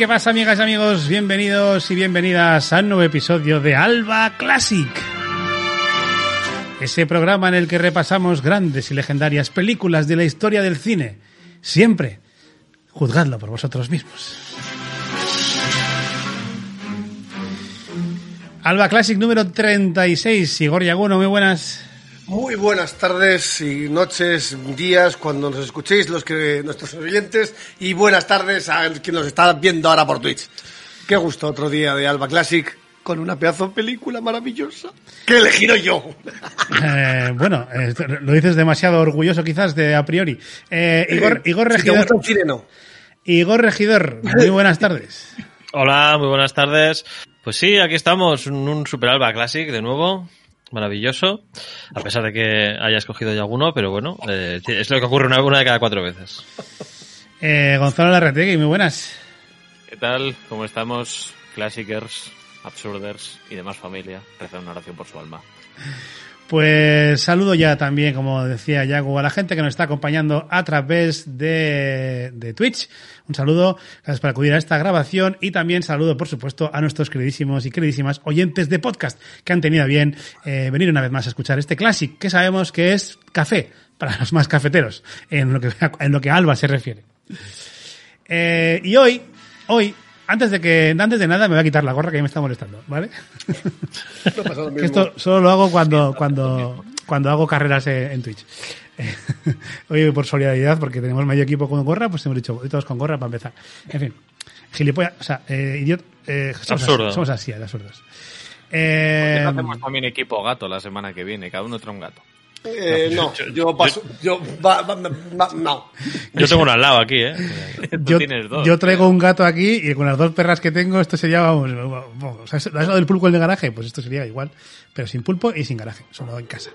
Qué pasa, amigas y amigos? Bienvenidos y bienvenidas a un nuevo episodio de Alba Classic. Ese programa en el que repasamos grandes y legendarias películas de la historia del cine. Siempre, juzgadlo por vosotros mismos. Alba Classic número 36. Igor Yaguno, muy buenas. Muy buenas tardes y noches, días, cuando nos escuchéis los que nuestros oyentes y buenas tardes a quien nos está viendo ahora por Twitch. Qué gusto otro día de Alba Classic con una pedazo de película maravillosa que he elegido yo. Eh, bueno, eh, lo dices demasiado orgulloso quizás de a priori. Eh, Igor, Igor Regidor. Si chileno. Igor Regidor, muy buenas tardes. Hola, muy buenas tardes. Pues sí, aquí estamos, un, un Super Alba Classic de nuevo maravilloso, a pesar de que haya escogido ya alguno, pero bueno, eh, es lo que ocurre una, una, de cada cuatro veces. Eh, Gonzalo Larretegui, muy buenas. ¿Qué tal? ¿Cómo estamos? Classicers, absurders y demás familia. Rezar una oración por su alma. Pues saludo ya también, como decía Yago, a la gente que nos está acompañando a través de, Twitch. Un saludo, gracias por acudir a esta grabación y también saludo, por supuesto, a nuestros queridísimos y queridísimas oyentes de podcast que han tenido bien eh, venir una vez más a escuchar este Classic, que sabemos que es café para los más cafeteros, en lo que, en lo que Alba se refiere. Eh, y hoy, hoy, antes de que antes de nada me voy a quitar la gorra que me está molestando, ¿vale? Esto solo lo hago cuando cuando cuando hago carreras en Twitch. Hoy por solidaridad porque tenemos medio equipo con gorra, pues hemos dicho todos con gorra para empezar. En fin, gilipollas, o sea, eh, idiot, eh, somos, Absurdo. Así, somos así, absurdos. Eh, no hacemos también equipo gato la semana que viene? Cada uno trae un gato. Eh, no, yo, yo, paso, yo, va, va, va, no. Yo tengo uno al lado aquí, ¿eh? yo, dos, yo, traigo un gato aquí y con las dos perras que tengo esto sería, vamos, vamos o sea, ¿has lo del pulpo en el garaje? Pues esto sería igual, pero sin pulpo y sin garaje, solo en casa.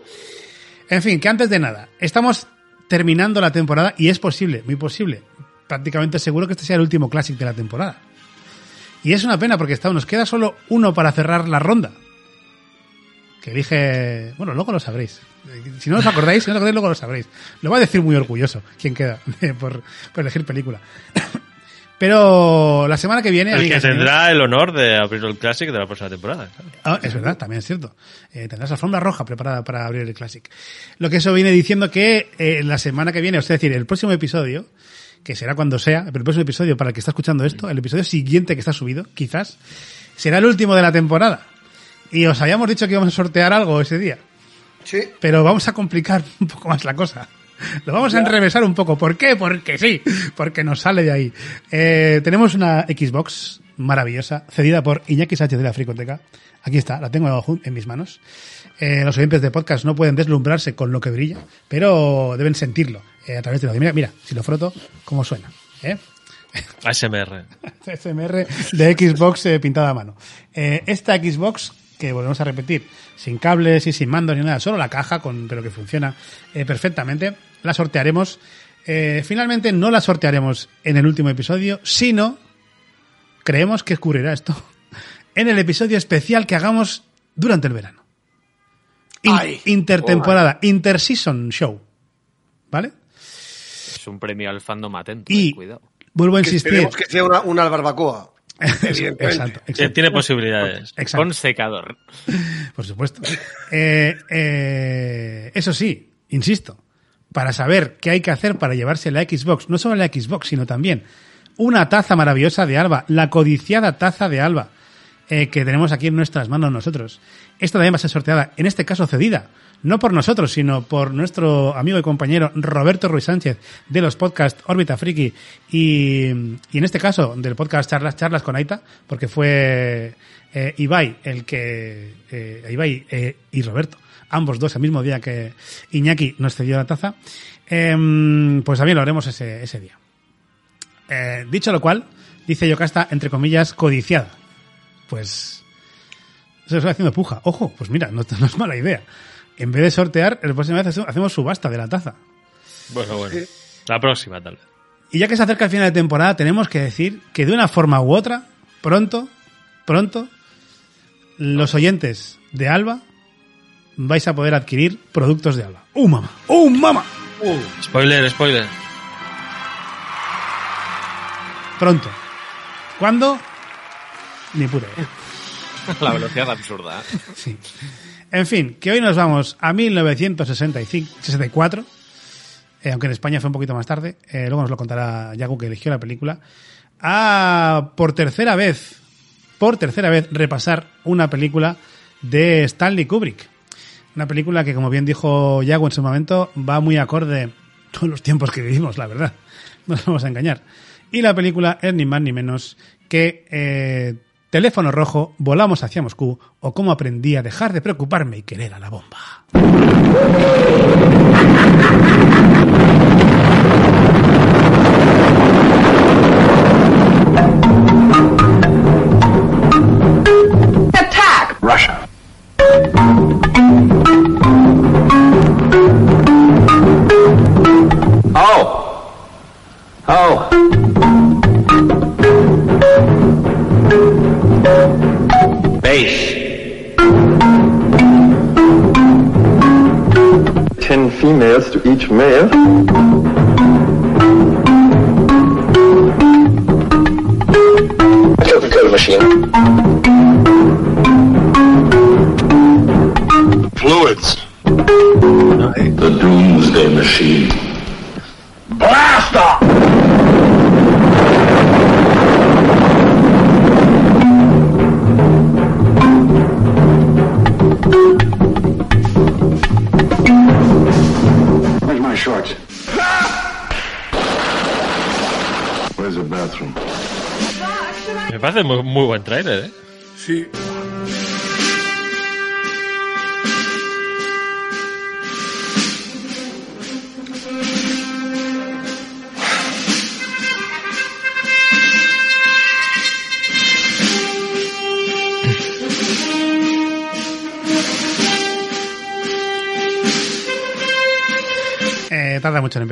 En fin, que antes de nada, estamos terminando la temporada y es posible, muy posible, prácticamente seguro que este sea el último Classic de la temporada. Y es una pena porque está, nos queda solo uno para cerrar la ronda. Que dije, bueno, luego lo sabréis. Si no os acordáis, si no os acordáis, luego lo sabréis. Lo voy a decir muy orgulloso, quién queda, por, por elegir película. Pero la semana que viene... El que tendrá el honor de abrir el Classic de la próxima temporada. Ah, es verdad, también es cierto. Eh, tendrás la alfombra roja preparada para abrir el Classic. Lo que eso viene diciendo que eh, la semana que viene, es decir, el próximo episodio, que será cuando sea, pero el próximo episodio para el que está escuchando esto, el episodio siguiente que está subido, quizás, será el último de la temporada. Y os habíamos dicho que íbamos a sortear algo ese día. Sí. Pero vamos a complicar un poco más la cosa. Lo vamos a enrevesar un poco. ¿Por qué? Porque sí. Porque nos sale de ahí. Eh, tenemos una Xbox maravillosa, cedida por Iñaki Sánchez de la Fricoteca. Aquí está, la tengo en mis manos. Eh, los oyentes de podcast no pueden deslumbrarse con lo que brilla, pero deben sentirlo eh, a través de lo Mira, mira, si lo froto, cómo suena. ¿eh? ASMR. ASMR de Xbox eh, pintada a mano. Eh, esta Xbox que volvemos a repetir, sin cables y sin mandos ni nada, solo la caja, con, pero que funciona eh, perfectamente, la sortearemos. Eh, finalmente no la sortearemos en el último episodio, sino creemos que ocurrirá esto en el episodio especial que hagamos durante el verano. In- Ay, intertemporada, interseason show. ¿Vale? Es un premio al fandom atento. Y eh, cuidado. vuelvo a Que insistir. esperemos que sea una, una barbacoa. Exacto, tiene posibilidades. exacto. Con secador. Por supuesto. Eh, eh, eso sí, insisto, para saber qué hay que hacer para llevarse la Xbox, no solo la Xbox, sino también una taza maravillosa de Alba, la codiciada taza de Alba, eh, que tenemos aquí en nuestras manos nosotros. Esta también va a ser sorteada, en este caso cedida, no por nosotros, sino por nuestro amigo y compañero Roberto Ruiz Sánchez de los podcasts Órbita Friki y, y en este caso del podcast Charlas Charlas con Aita, porque fue eh, Ibai el que eh, Ibai eh, y Roberto, ambos dos el mismo día que Iñaki nos cedió la taza, em, pues también lo haremos ese, ese día. Eh, dicho lo cual, dice Yocasta, entre comillas, codiciada. Pues se está haciendo puja. Ojo, pues mira, no, no es mala idea. En vez de sortear, la próxima vez hacemos- subasta de la taza. Bueno, bueno. La próxima, tal vez. Y ya que se acerca el final de temporada, tenemos que decir que de una forma u otra, pronto, pronto, los oyentes de Alba vais a poder adquirir productos de Alba. ¡Uh, mamá! ¡Uh, mamá! Spoiler, spoiler. Pronto. ¿Cuándo? Ni puta idea. La velocidad absurda. ¿eh? Sí. En fin, que hoy nos vamos a 1964, eh, aunque en España fue un poquito más tarde, eh, luego nos lo contará Yagu que eligió la película, a por tercera vez, por tercera vez repasar una película de Stanley Kubrick. Una película que, como bien dijo Yagu en su momento, va muy acorde con los tiempos que vivimos, la verdad. No nos vamos a engañar. Y la película es ni más ni menos que eh, Teléfono Rojo, Volamos hacia Moscú o Cómo aprendí a dejar de preocuparme y querer a la bomba. Attack! Russia. Oh. Oh. Base. ten females to each male.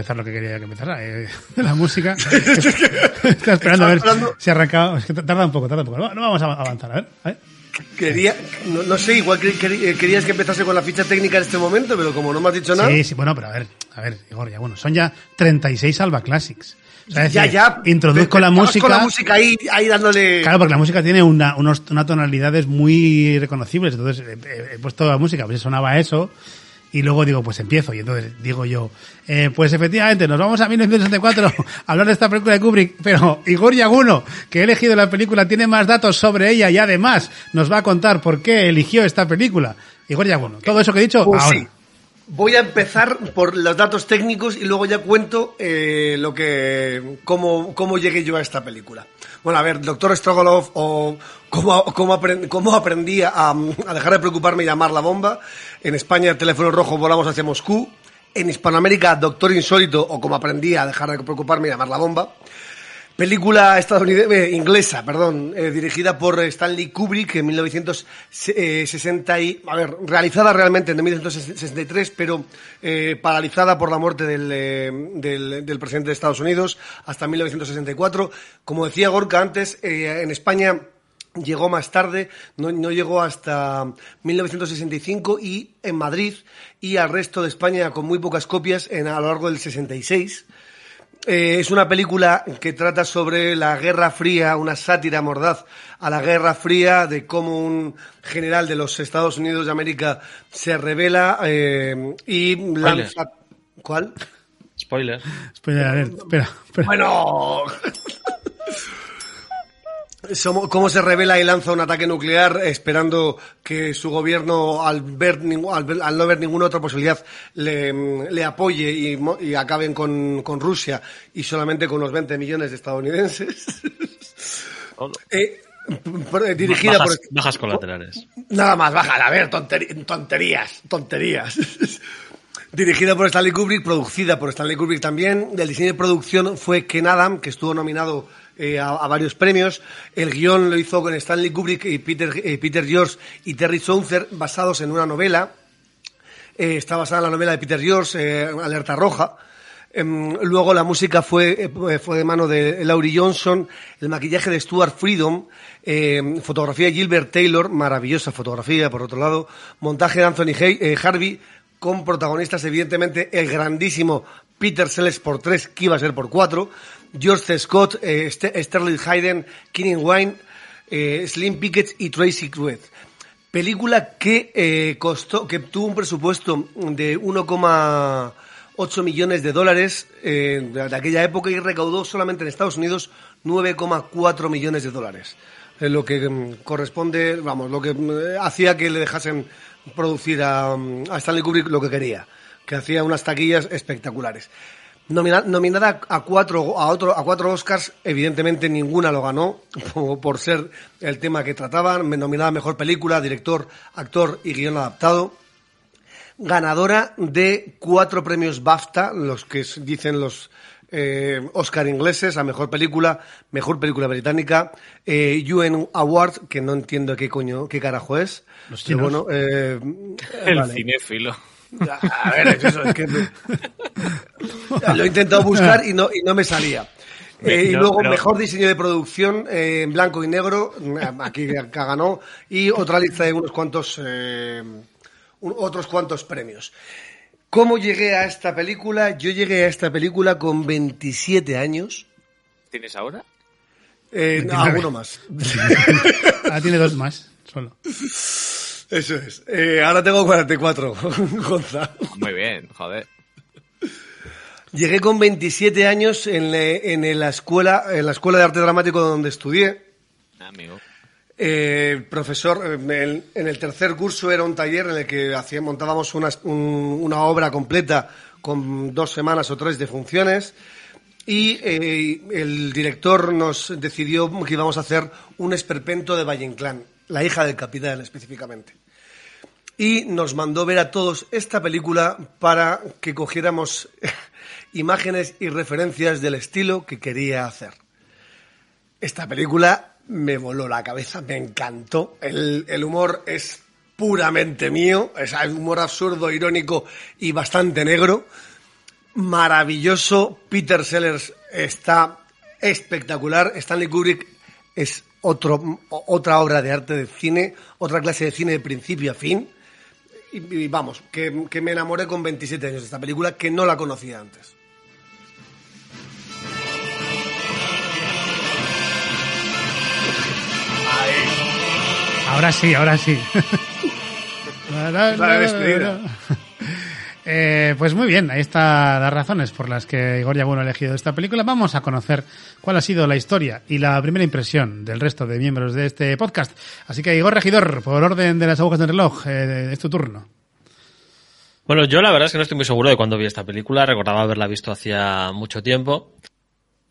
Empezar lo que quería que empezara. eh, la música. Estaba esperando a ver si arrancaba. Es que tarda un poco, tarda un poco. No, no vamos a avanzar, a ver. a ver. Quería, no, no sé, igual que- que- eh, querías que empezase con la ficha técnica en este momento, pero como no me has dicho nada. Sí, sí, bueno, pero a ver, a ver, Igor, ya bueno, son ya 36 Alba Classics. O sea, ya, decir, ya. Introduzco la música. Con la música ahí, ahí dándole. Claro, porque la música tiene una, unos, unas tonalidades muy reconocibles. Entonces eh, eh, he, puesto la música, pues sonaba eso. Y luego digo, pues empiezo. Y entonces digo yo, eh, pues efectivamente, nos vamos a 1964 a hablar de esta película de Kubrick. Pero Igor Yaguno, que he elegido la película, tiene más datos sobre ella y además nos va a contar por qué eligió esta película. Igor Yaguno, todo eso que he dicho, Pues ahora. sí. Voy a empezar por los datos técnicos y luego ya cuento eh, lo que cómo, cómo llegué yo a esta película. Bueno, a ver, Doctor Strogolov o cómo, cómo, aprend- aprendí a, a dejar de preocuparme y llamar la bomba. En España, Teléfono Rojo, volamos hacia Moscú. En Hispanoamérica, Doctor Insólito o cómo aprendí a dejar de preocuparme y llamar la bomba. Película estadounidense, eh, inglesa, perdón, eh, dirigida por Stanley Kubrick en 1960 y, a ver, realizada realmente en 1963, pero eh, paralizada por la muerte del, eh, del, presidente de Estados Unidos hasta 1964. Como decía Gorka antes, eh, en España llegó más tarde, no, no llegó hasta 1965 y en Madrid y al resto de España con muy pocas copias en, a lo largo del 66. Eh, es una película que trata sobre la Guerra Fría, una sátira mordaz a la Guerra Fría, de cómo un general de los Estados Unidos de América se revela eh, y lanza... ¿Cuál? Spoiler. Espera, a ver, espera, espera. Bueno. Cómo se revela y lanza un ataque nuclear esperando que su gobierno al ver ningú- al, ver- al no ver ninguna otra posibilidad le, le apoye y, y acaben con, con Rusia y solamente con los 20 millones de estadounidenses Todo. Eh, por- eh, dirigida bajas, por bajas colaterales. Nada más, baja, a ver, tonterías, tonterías. Dirigida por Stanley Kubrick, producida por Stanley Kubrick también. El diseño de producción fue Ken Adam, que estuvo nominado eh, a, varios premios. El guion lo hizo con Stanley Kubrick y Peter, eh, Peter George y Terry Souther, basados en una novela. Eh, está basada en la novela de Peter George, Alerta Roja. Em, luego la música fue, eh, fue de mano de Laurie Johnson, el maquillaje de Stuart Freedom, eh, fotografía de Gilbert Taylor, maravillosa fotografía por otro lado, montaje de Anthony Harvey, con protagonistas evidentemente el grandísimo Peter Sellers por tres, que iba a ser por cuatro, George. Scott, eh, Ste- Sterling Hayden, Keenan Wine, eh, Slim Pickett y Tracy Cruet. Película que eh, costó, que tuvo un presupuesto de 1,8 millones de dólares eh, de, aquella época y recaudó solamente en Estados Unidos 9,4 millones de dólares. Lo que mm, corresponde, vamos, lo que mm, hacía que le dejasen producir a, mm, a Stanley Kubrick lo que quería, que hacía unas taquillas espectaculares. Nomina- nominada a cuatro, a, otro, a cuatro Oscars, evidentemente ninguna lo ganó por, por ser el tema que trataban. Me Nominada a Mejor Película, Director, Actor y Guión Adaptado. Ganadora de cuatro premios BAFTA, los que dicen los eh, Oscar ingleses, a Mejor Película, Mejor Película Británica, eh, UN Award, que no entiendo qué coño, qué carajo es. Los Pero bueno, eh, El vale. cinéfilo. A ver, es eso, es que me- lo he intentado buscar y no, y no me salía. Eh, y No, luego, pero- mejor diseño de producción eh, en blanco y negro, aquí que ganó, y otra lista de unos cuantos, eh, un- otros cuantos premios. ¿Cómo llegué a esta película? Yo llegué a esta película con 27 años. ¿Tienes ahora? Eh, no, 29. alguno más. Ahora tiene dos más, solo. Eso es. Eh, ahora tengo 44, Gonza. Muy bien, joder. Llegué con 27 años en, le- en la escuela, en la escuela de arte dramático donde estudié. Amigo. Eh, profesor, en el, en el tercer curso era un taller en el que hacía, montábamos una, un- una obra completa con dos semanas o tres de funciones y eh, el director nos decidió que íbamos a hacer un esperpento de Valle Inclán, la hija del capitán específicamente. Y nos mandó ver a todos esta película para que cogiéramos imágenes y referencias del estilo que quería hacer. Esta película me voló la cabeza, me encantó. El, humor es puramente mío, es un humor absurdo, irónico y bastante negro. Maravilloso. Peter Sellers está espectacular. Stanley Kubrick es otro, otra obra de arte de cine, otra clase de cine de principio a fin. Y, y vamos, que, que me enamoré con 27 años de esta película que no la conocía antes. Ahora sí, ahora sí. la despedida. Eh, pues muy bien, ahí están las razones por las que Igor Yaguno ha elegido esta película. Vamos a conocer cuál ha sido la historia y la primera impresión del resto de miembros de este podcast. Así que Igor Regidor, por orden de las agujas del reloj, eh, es tu turno. Bueno, yo la verdad es que no estoy muy seguro de cuándo vi esta película. Recordaba haberla visto hacía mucho tiempo.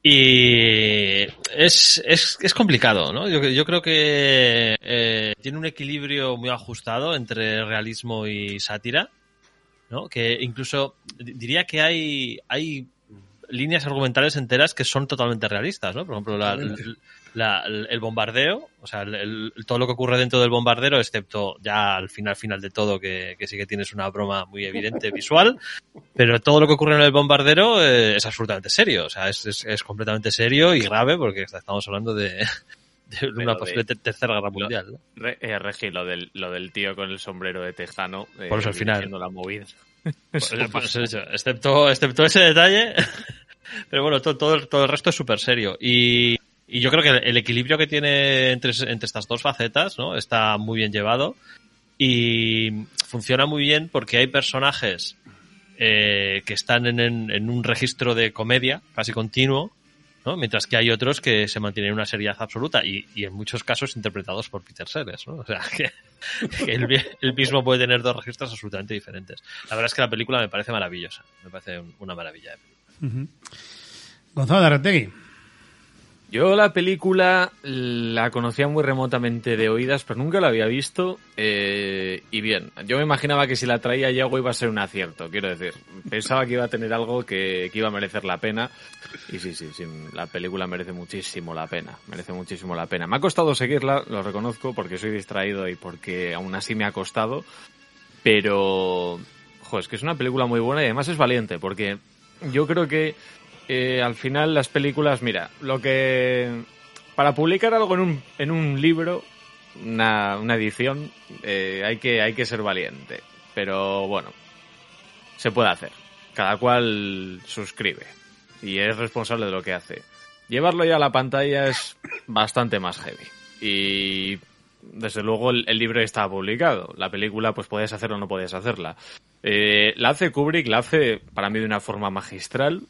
Y es, es, es complicado, ¿no? Yo, yo creo que eh, tiene un equilibrio muy ajustado entre realismo y sátira, ¿no? Que incluso di- diría que hay, hay líneas argumentales enteras que son totalmente realistas, ¿no? Por ejemplo, la- el bombardeo, o sea, el- el- todo lo que ocurre dentro del bombardero, excepto ya al final final de todo, que, que sí que tienes una broma muy evidente visual, pero todo lo que ocurre en el bombardero eh, es absolutamente serio, o sea, es, es, es completamente serio y grave porque estamos hablando de, de una posible te- tercera guerra mundial. ¿no? Re- eh, Regi, lo del, lo del tío con el sombrero de tejano. eh, Por eso al final. la movida. Pues, pues eso, excepto, excepto ese detalle. Pero bueno, todo, todo, el- todo el resto es súper serio. Y, y yo creo que el, el equilibrio que tiene entre, entre estas dos facetas ¿no? está muy bien llevado. Y funciona muy bien porque hay personajes eh, que están en, en- en un registro de comedia casi continuo. Mientras que hay otros que se mantienen en una seriedad absoluta y, y en muchos casos interpretados por Peter Sellers, ¿no? O sea, que, que él, mismo puede tener dos registros absolutamente diferentes. La verdad es que la película me parece maravillosa. Me parece un- una maravilla. de película. Gonzalo de Arretegui. Yo la película la conocía muy remotamente de oídas, pero nunca la había visto. eh, y bien, yo me imaginaba que si la traía Yago iba a ser un acierto, quiero decir. Pensaba que iba a tener algo que, que iba a merecer la pena. Y sí, sí, sí, la película merece muchísimo la pena. Merece muchísimo la pena. Me ha costado seguirla, lo reconozco, porque soy distraído y porque aún así me ha costado. Pero, jo, es que es una película muy buena y además es valiente, porque yo creo que eh, al final las películas, mira, lo que... Para publicar algo en un, en un libro, una, una edición, eh, hay, que, hay que ser valiente. Pero bueno, se puede hacer. Cada cual suscribe y es responsable de lo que hace. Llevarlo ya a la pantalla es bastante más heavy. Y desde luego el, libro está publicado. La película, pues puedes hacerla o no puedes hacerla. Eh, la hace Kubrick, la hace para mí de una forma magistral.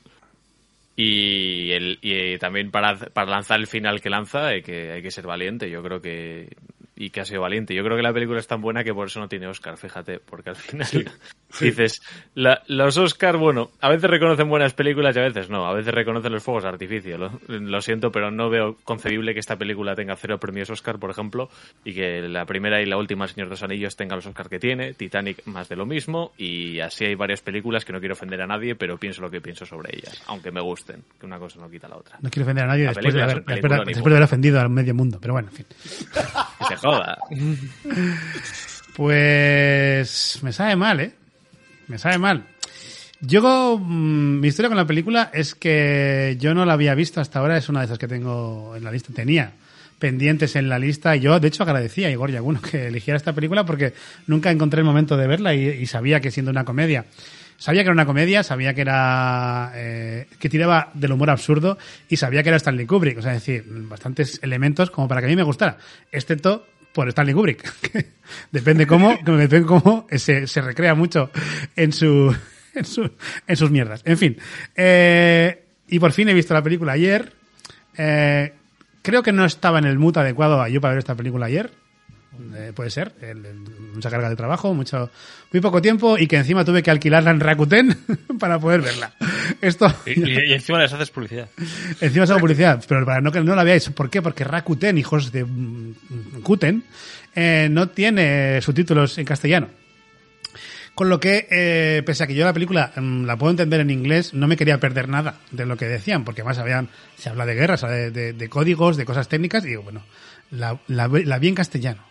Y, el, y también para, para lanzar el final que lanza hay que, hay que ser valiente. Yo creo que. Y que ha sido valiente. Yo creo que la película es tan buena que por eso no tiene Oscar, fíjate. Porque al final dices. la- los Oscar, bueno, a veces reconocen buenas películas y a veces no. A veces reconocen los fuegos de artificio. Lo, lo siento, pero no veo concebible que esta película tenga cero premios Oscar, por ejemplo. Y que la primera y la última, Señor de los Anillos, tenga los Oscar que tiene. Titanic, más de lo mismo. Y así hay varias películas que no quiero ofender a nadie, pero pienso lo que pienso sobre ellas. Aunque me gusten. Que una cosa no quita la otra. No quiero ofender a nadie La después de, haber, después, después de haber ofendido al medio mundo. Pero bueno, en fin. Que se joda. Pues me sabe mal, ¿eh? Me sabe mal. Yo, mm, mi historia con la película es que yo no la había visto hasta ahora, es una de esas que tengo en la lista, tenía pendientes en la lista yo de hecho agradecía a Igor Yaguno que eligiera esta película porque nunca encontré el momento de verla y, y sabía que siendo una comedia, sabía que era una comedia, sabía que era eh, que tiraba del humor absurdo y sabía que era Stanley Kubrick, o sea, es decir, bastantes elementos como para que a mí me gustara, excepto por Stanley Kubrick. depende cómo, depende cómo se, se recrea mucho en su, en su, en sus mierdas. En fin. Eh, y por fin he visto la película ayer. Eh, creo que no estaba en el mood adecuado yo para ver esta película ayer. Eh, puede ser, el- el- mucha carga de trabajo, mucho, muy poco tiempo y que encima tuve que alquilarla en Rakuten para poder verla. Esto, Y, y- y encima les haces publicidad. Encima hago publicidad, pero para no que no la veáis. ¿Por qué? Porque Rakuten, hijos de Kuten, eh, no tiene subtítulos en castellano. Con lo que, eh, pese a que yo la película mm, la puedo entender en inglés, no me quería perder nada de lo que decían, porque además habían, se habla de guerra, se habla de, de- de códigos, de cosas técnicas, y digo, bueno, la, la la vi en castellano.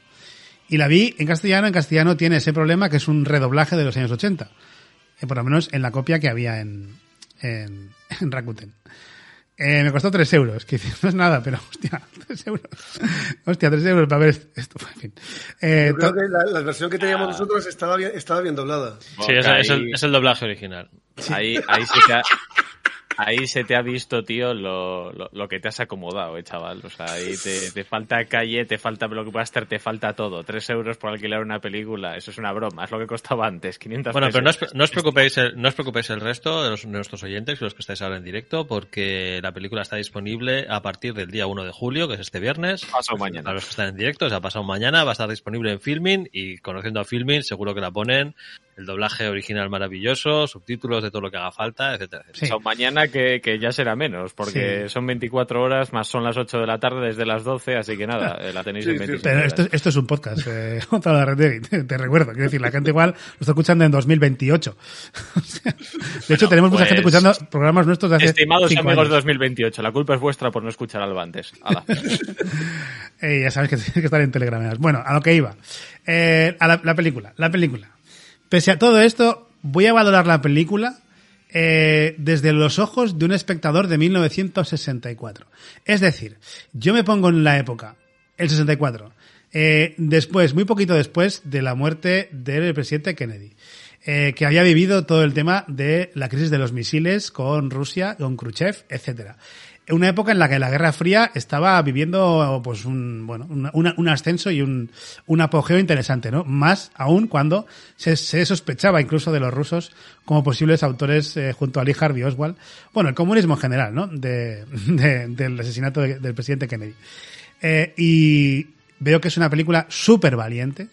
Y la vi en castellano, en castellano tiene ese problema que es un redoblaje de los años 80. Eh, por lo menos en la copia que había en, en, en Rakuten. Eh, me costó 3 euros, que no es nada, pero hostia, 3 euros. Hostia, 3 euros para ver esto. En fin. Eh, Yo creo to- que la, la versión que teníamos nosotros estaba bien, estaba bien doblada. Sí, es, es el, Ahí- es el doblaje original. Ahí, ahí, se te ha, ahí se te ha visto, tío, lo, lo, lo que te has acomodado, eh, chaval. O sea, ahí te, te falta calle, te falta blockbuster, te falta todo. Tres euros por alquilar una película, eso es una broma, es lo que costaba antes, 500 Bueno, pero no os, pesos. no os preocupéis el, no os preocupéis el resto de, los- nuestros oyentes y los que estáis ahora en directo, porque la película está disponible a partir del día 1 de julio, que es este viernes. Pasado mañana. A los que están en directo, o sea, pasado mañana va a estar disponible en Filmin y conociendo a Filmin seguro que la ponen el doblaje original maravilloso, subtítulos de todo lo que haga falta, etcétera, etcétera. Sí. Son mañana que, que ya será menos, porque Sí. son 24 horas, más son las 8 de la tarde desde las 12, así que nada, eh, la tenéis Sí, en sí, 26 Pero horas. esto, esto es un podcast eh, contra la red de- te, te recuerdo. Quiero decir, la gente igual lo está escuchando en 2028. O sea, de hecho, tenemos mucha gente pues- escuchando programas nuestros de hace Estimados cinco amigos de años. 2028, la culpa es vuestra por no escuchar algo antes. Eh, ya sabes que tienes que estar en Telegram. Bueno, a lo que iba. Eh, a la, la película. La película. Pese a todo esto, voy a valorar la película eh, desde los ojos de un espectador de 1964. Es decir, yo me pongo en la época, el 64, eh, después, muy poquito después de la muerte del presidente Kennedy. eh, que había vivido todo el tema de la crisis de los misiles con Rusia, con Khrushchev, etcétera. Una época en la que la Guerra Fría estaba viviendo pues un bueno un ascenso y un, un apogeo interesante, ¿no? Más aún cuando se, sospechaba incluso de los rusos como posibles autores eh, junto a Lee Harvey Oswald, bueno, el comunismo en general, ¿no? De, de- del asesinato de- del presidente Kennedy. Eh, y veo que es una película súper valiente,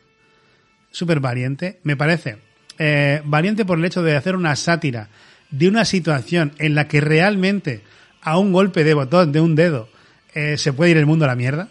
súper valiente. Me parece eh, valiente por el hecho de hacer una sátira de una situación en la que realmente a un golpe de botón de un dedo eh, se puede ir el mundo a la mierda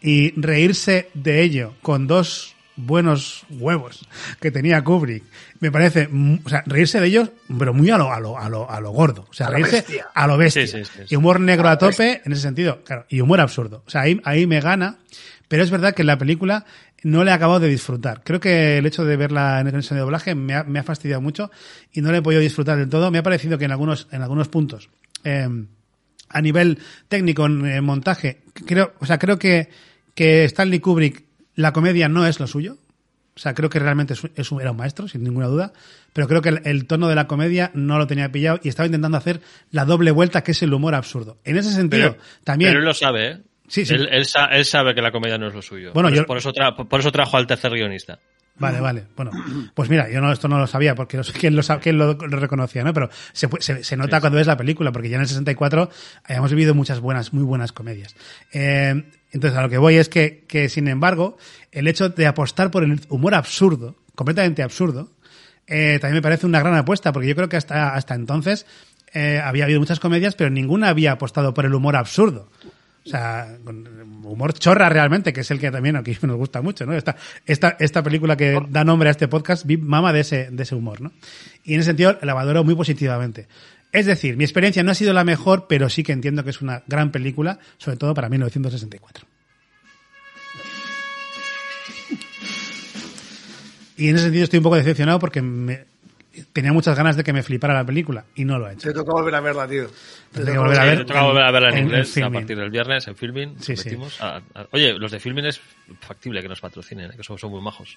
y reírse de ello con dos buenos huevos que tenía Kubrick me parece mm, o sea reírse de ellos pero muy a lo a lo a lo, a lo gordo o sea A lo reírse bestia. a lo bestia Sí, sí, sí, sí. y humor negro a tope en ese sentido claro y humor absurdo o sea ahí, ahí me gana pero es verdad que la película no le he acabado de disfrutar. Creo que el hecho de verla en el de doblaje me ha, me ha fastidiado mucho y no le he podido disfrutar del todo. Me ha parecido que en algunos, en algunos puntos, eh, a nivel técnico, en eh, montaje, creo, o sea, creo que, que Stanley Kubrick, la comedia no es lo suyo. O sea, creo que realmente es un- era un maestro, sin ninguna duda. Pero creo que el, el tono de la comedia no lo tenía pillado y estaba intentando hacer la doble vuelta, que es el humor absurdo. En ese sentido, Pero, también. pero él lo sabe, ¿eh? Sí, sí. Él, él sa- él sabe que la comedia no es lo suyo. Bueno, por, yo- eso, por, eso tra- por eso trajo al tercer guionista. Vale, vale. Bueno, pues mira, yo no, esto no lo sabía porque no sé quién lo, quién lo, lo reconocía, ¿no? Pero se, se, se nota cuando ves la película, porque ya en el 64 habíamos vivido muchas buenas, muy buenas comedias. Eh, entonces, a lo que voy es que, que, sin embargo, el hecho de apostar por el humor absurdo, completamente absurdo, eh, también me parece una gran apuesta, porque yo creo que hasta, hasta entonces eh, había habido muchas comedias, pero ninguna había apostado por el humor absurdo. O sea, humor chorra realmente, que es el que también aquí nos gusta mucho, ¿no? Esta, esta, esta película que da nombre a este podcast, mama de ese, de ese humor, ¿no? Y en ese sentido la valoro muy positivamente. Es decir, mi experiencia no ha sido la mejor, pero sí que entiendo que es una gran película, sobre todo para 1964. Y en ese sentido estoy un poco decepcionado porque me- tenía muchas ganas de que me flipara la película y no lo ha hecho. Te toca volver a verla, tío. Te toca volver a ver toca volver a verla en, en- en inglés a Filmin. partir del viernes en Filmin. Sí, sí. a- a- oye, los de Filmin es factible que nos patrocinen, ¿eh? que son, son muy majos.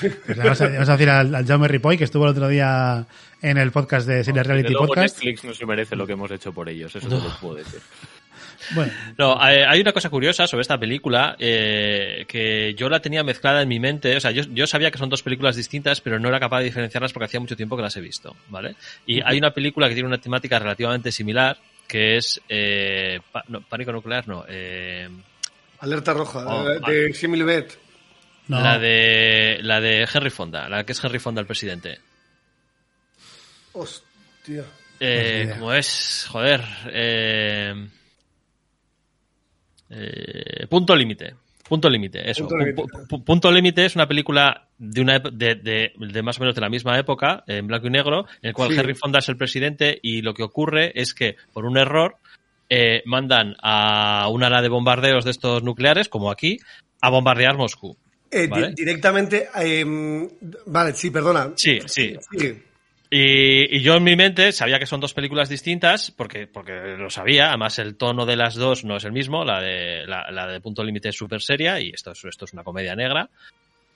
Pues vamos, a, vamos a decir al, al Jaume Ripoll, que estuvo el otro día en el podcast de Series Desde Reality Podcast. Netflix no se merece lo que hemos hecho por ellos, eso te lo puedo decir. Bueno, No, hay hay una cosa curiosa sobre esta película eh, que yo la tenía mezclada en mi mente. O sea, yo, yo sabía que son dos películas distintas, pero no era capaz de diferenciarlas porque hacía mucho tiempo que las he visto, ¿vale? Y hay una película que tiene una temática relativamente similar, que es eh, pa- no, Pánico Nuclear, no. eh, Alerta roja, Oh, de, de Simil Bet. no. La de la de Henry Fonda, la que es Henry Fonda el presidente. Hostia. Eh, idea. como es, joder, eh, eh, punto límite. Punto límite, eso. Punto límite. Punto es una película de una de, de- de más o menos de la misma época, en blanco y negro, en el cual Sí. Henry Fonda es el presidente y lo que ocurre es que por un error eh, mandan a una ala de bombardeos de estos nucleares, como aquí, a bombardear Moscú. Eh, directamente. eh, vale, sí, perdona. Sí, sí. Sigue. Y, yo en mi mente sabía que son dos películas distintas, porque, porque lo sabía, además el tono de las dos no es el mismo, la de, la, de Punto Límite es súper seria y esto es, esto es una comedia negra.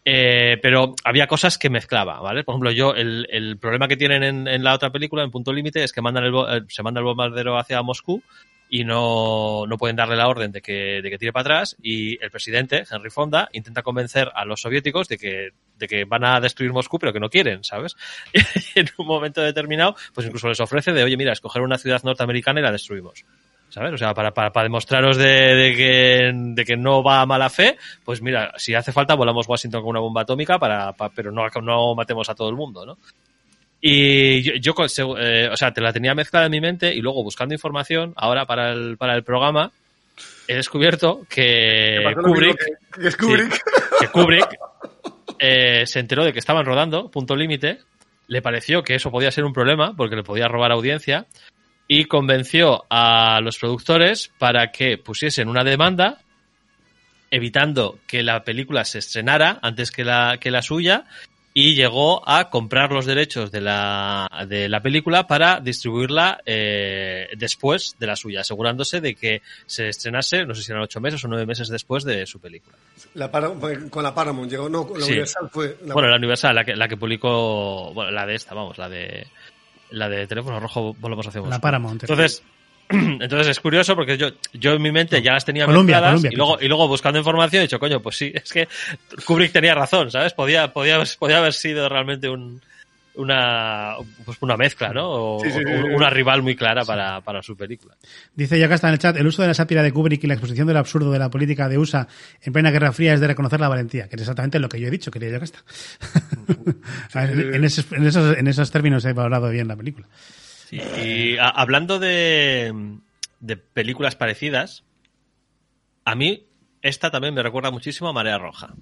Eh, pero había cosas que mezclaba, ¿vale? Por ejemplo, yo, el, el problema que tienen en, en la otra película, en Punto Límite, es que mandan el, eh, se manda el bombardero hacia Moscú y no, no pueden darle la orden de que, de que tire para atrás y el presidente, Henry Fonda, intenta convencer a los soviéticos de que, de que van a destruir Moscú, pero que no quieren, ¿sabes? En un momento determinado, pues incluso les ofrece de, oye, mira, escoger una ciudad norteamericana y la destruimos. ¿Sabes? O sea, para, para, para demostraros de, de que, de que no va a mala fe, pues mira, si hace falta volamos Washington con una bomba atómica, para, para- pero no, no matemos a todo el mundo, ¿no? Y yo, yo eh, o sea, te la tenía mezclada en mi mente y luego buscando información, ahora para el, para el programa, he descubierto que Kubrick, que- que es Kubrick. Sí, que Kubrick eh, se enteró de que estaban rodando, punto límite, le pareció que eso podía ser un problema porque le podía robar audiencia y convenció a los productores para que pusiesen una demanda evitando que la película se estrenara antes que la, que la suya y llegó a comprar los derechos de la, de la película para distribuirla eh, después de la suya, asegurándose de que se estrenase, no sé si eran ocho meses o nueve meses después de su película. La Para- con la Paramount llegó, no, con la Sí. Universal fue. la- Bueno, la Universal, la que, la que publicó, bueno, la de esta, vamos, la de la de teléfono rojo volvemos hacia La Moscú. Paramount. Entonces, entonces es curioso porque yo, yo en mi mente ya las tenía Colombia, mezcladas Colombia, y luego, y luego buscando información he dicho, coño, pues sí, es que Kubrick tenía razón, ¿sabes? Podía, podía, haber- podía haber sido realmente un, una, pues una mezcla, ¿no? O, Sí, sí, sí, o sí. una rival muy clara para, para su película. Dice ya acá está en el chat, el uso de la sátira de Kubrick y la exposición del absurdo de la política de USA en plena Guerra Fría es de reconocer la valentía, que es exactamente lo que yo he dicho, quería ya que está. En esos, en, esos, en esos términos he valorado bien la película. Y a- hablando de, de películas parecidas, a mí esta también me recuerda muchísimo a Marea Roja.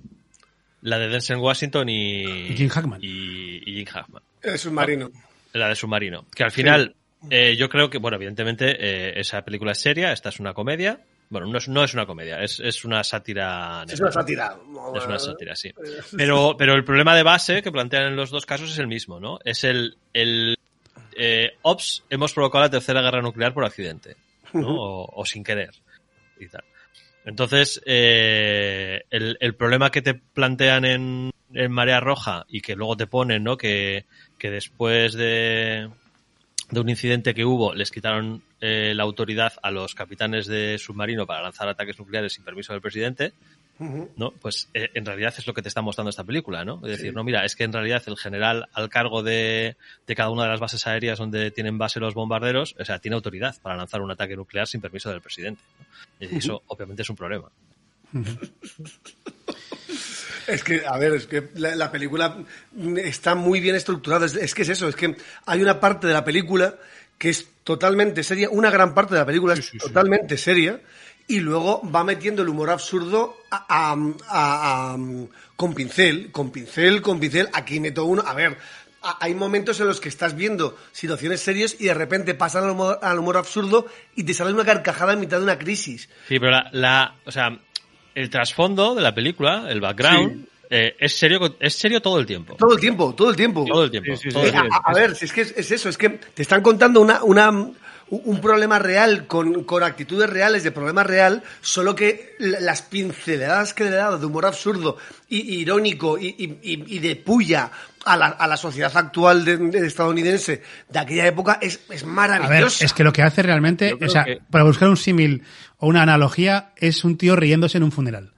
La de Denzel Washington y, Y Jim Hackman. Y, y Jim Hackman. El submarino. La de Submarino. Que al final, eh, yo creo que, bueno, evidentemente, eh, esa película es seria, esta es una comedia. Bueno, no es, no es una comedia, es, es una sátira. Es una sátira. Es una sátira, sí. Pero, pero el problema de base que plantean en los dos casos es el mismo, ¿no? Es el, el eh, Ops, hemos provocado la tercera guerra nuclear por accidente, ¿no? O, o sin querer. Y tal. Entonces, eh, el, el problema que te plantean en, en Marea Roja y que luego te ponen, ¿no? Que, que después de, de un incidente que hubo, les quitaron eh, la autoridad a los capitanes de submarino para lanzar ataques nucleares sin permiso del presidente, ¿no? Pues eh, en realidad es lo que te está mostrando esta película, ¿no? Es decir, no, mira, es que en realidad el general al cargo de, de cada una de las bases aéreas donde tienen base los bombarderos, o sea, tiene autoridad para lanzar un ataque nuclear sin permiso del presidente. ¿no? Y eso obviamente es un problema. Es que, a ver, es que la, la película está muy bien estructurada. Es, es que es eso, es que hay una parte de la película que es totalmente seria, una gran parte de la película es totalmente seria, y luego va metiendo el humor absurdo a- a- a- a- con pincel, con pincel, con pincel. Aquí meto uno. A ver, a- hay momentos en los que estás viendo situaciones serias y de repente pasan al humor, al humor absurdo y te sale una carcajada en mitad de una crisis. Sí, pero la, la- o sea, el trasfondo de la película, el background, eh, es serio, es serio todo el tiempo. Todo el tiempo, todo el tiempo. Todo el tiempo. Sí, sí, todo sí. el tiempo. a, a ver, si es que es, es eso, es que te están contando una, una, un problema real con, con actitudes reales de problema real, solo que las pinceladas que le he dado de humor absurdo y irónico y, y- y- de puya a la, a la sociedad actual de, de estadounidense de aquella época es, es A ver, maravillosa. es que lo que hace realmente, o sea, que- para buscar un símil o una analogía, es un tío riéndose en un funeral.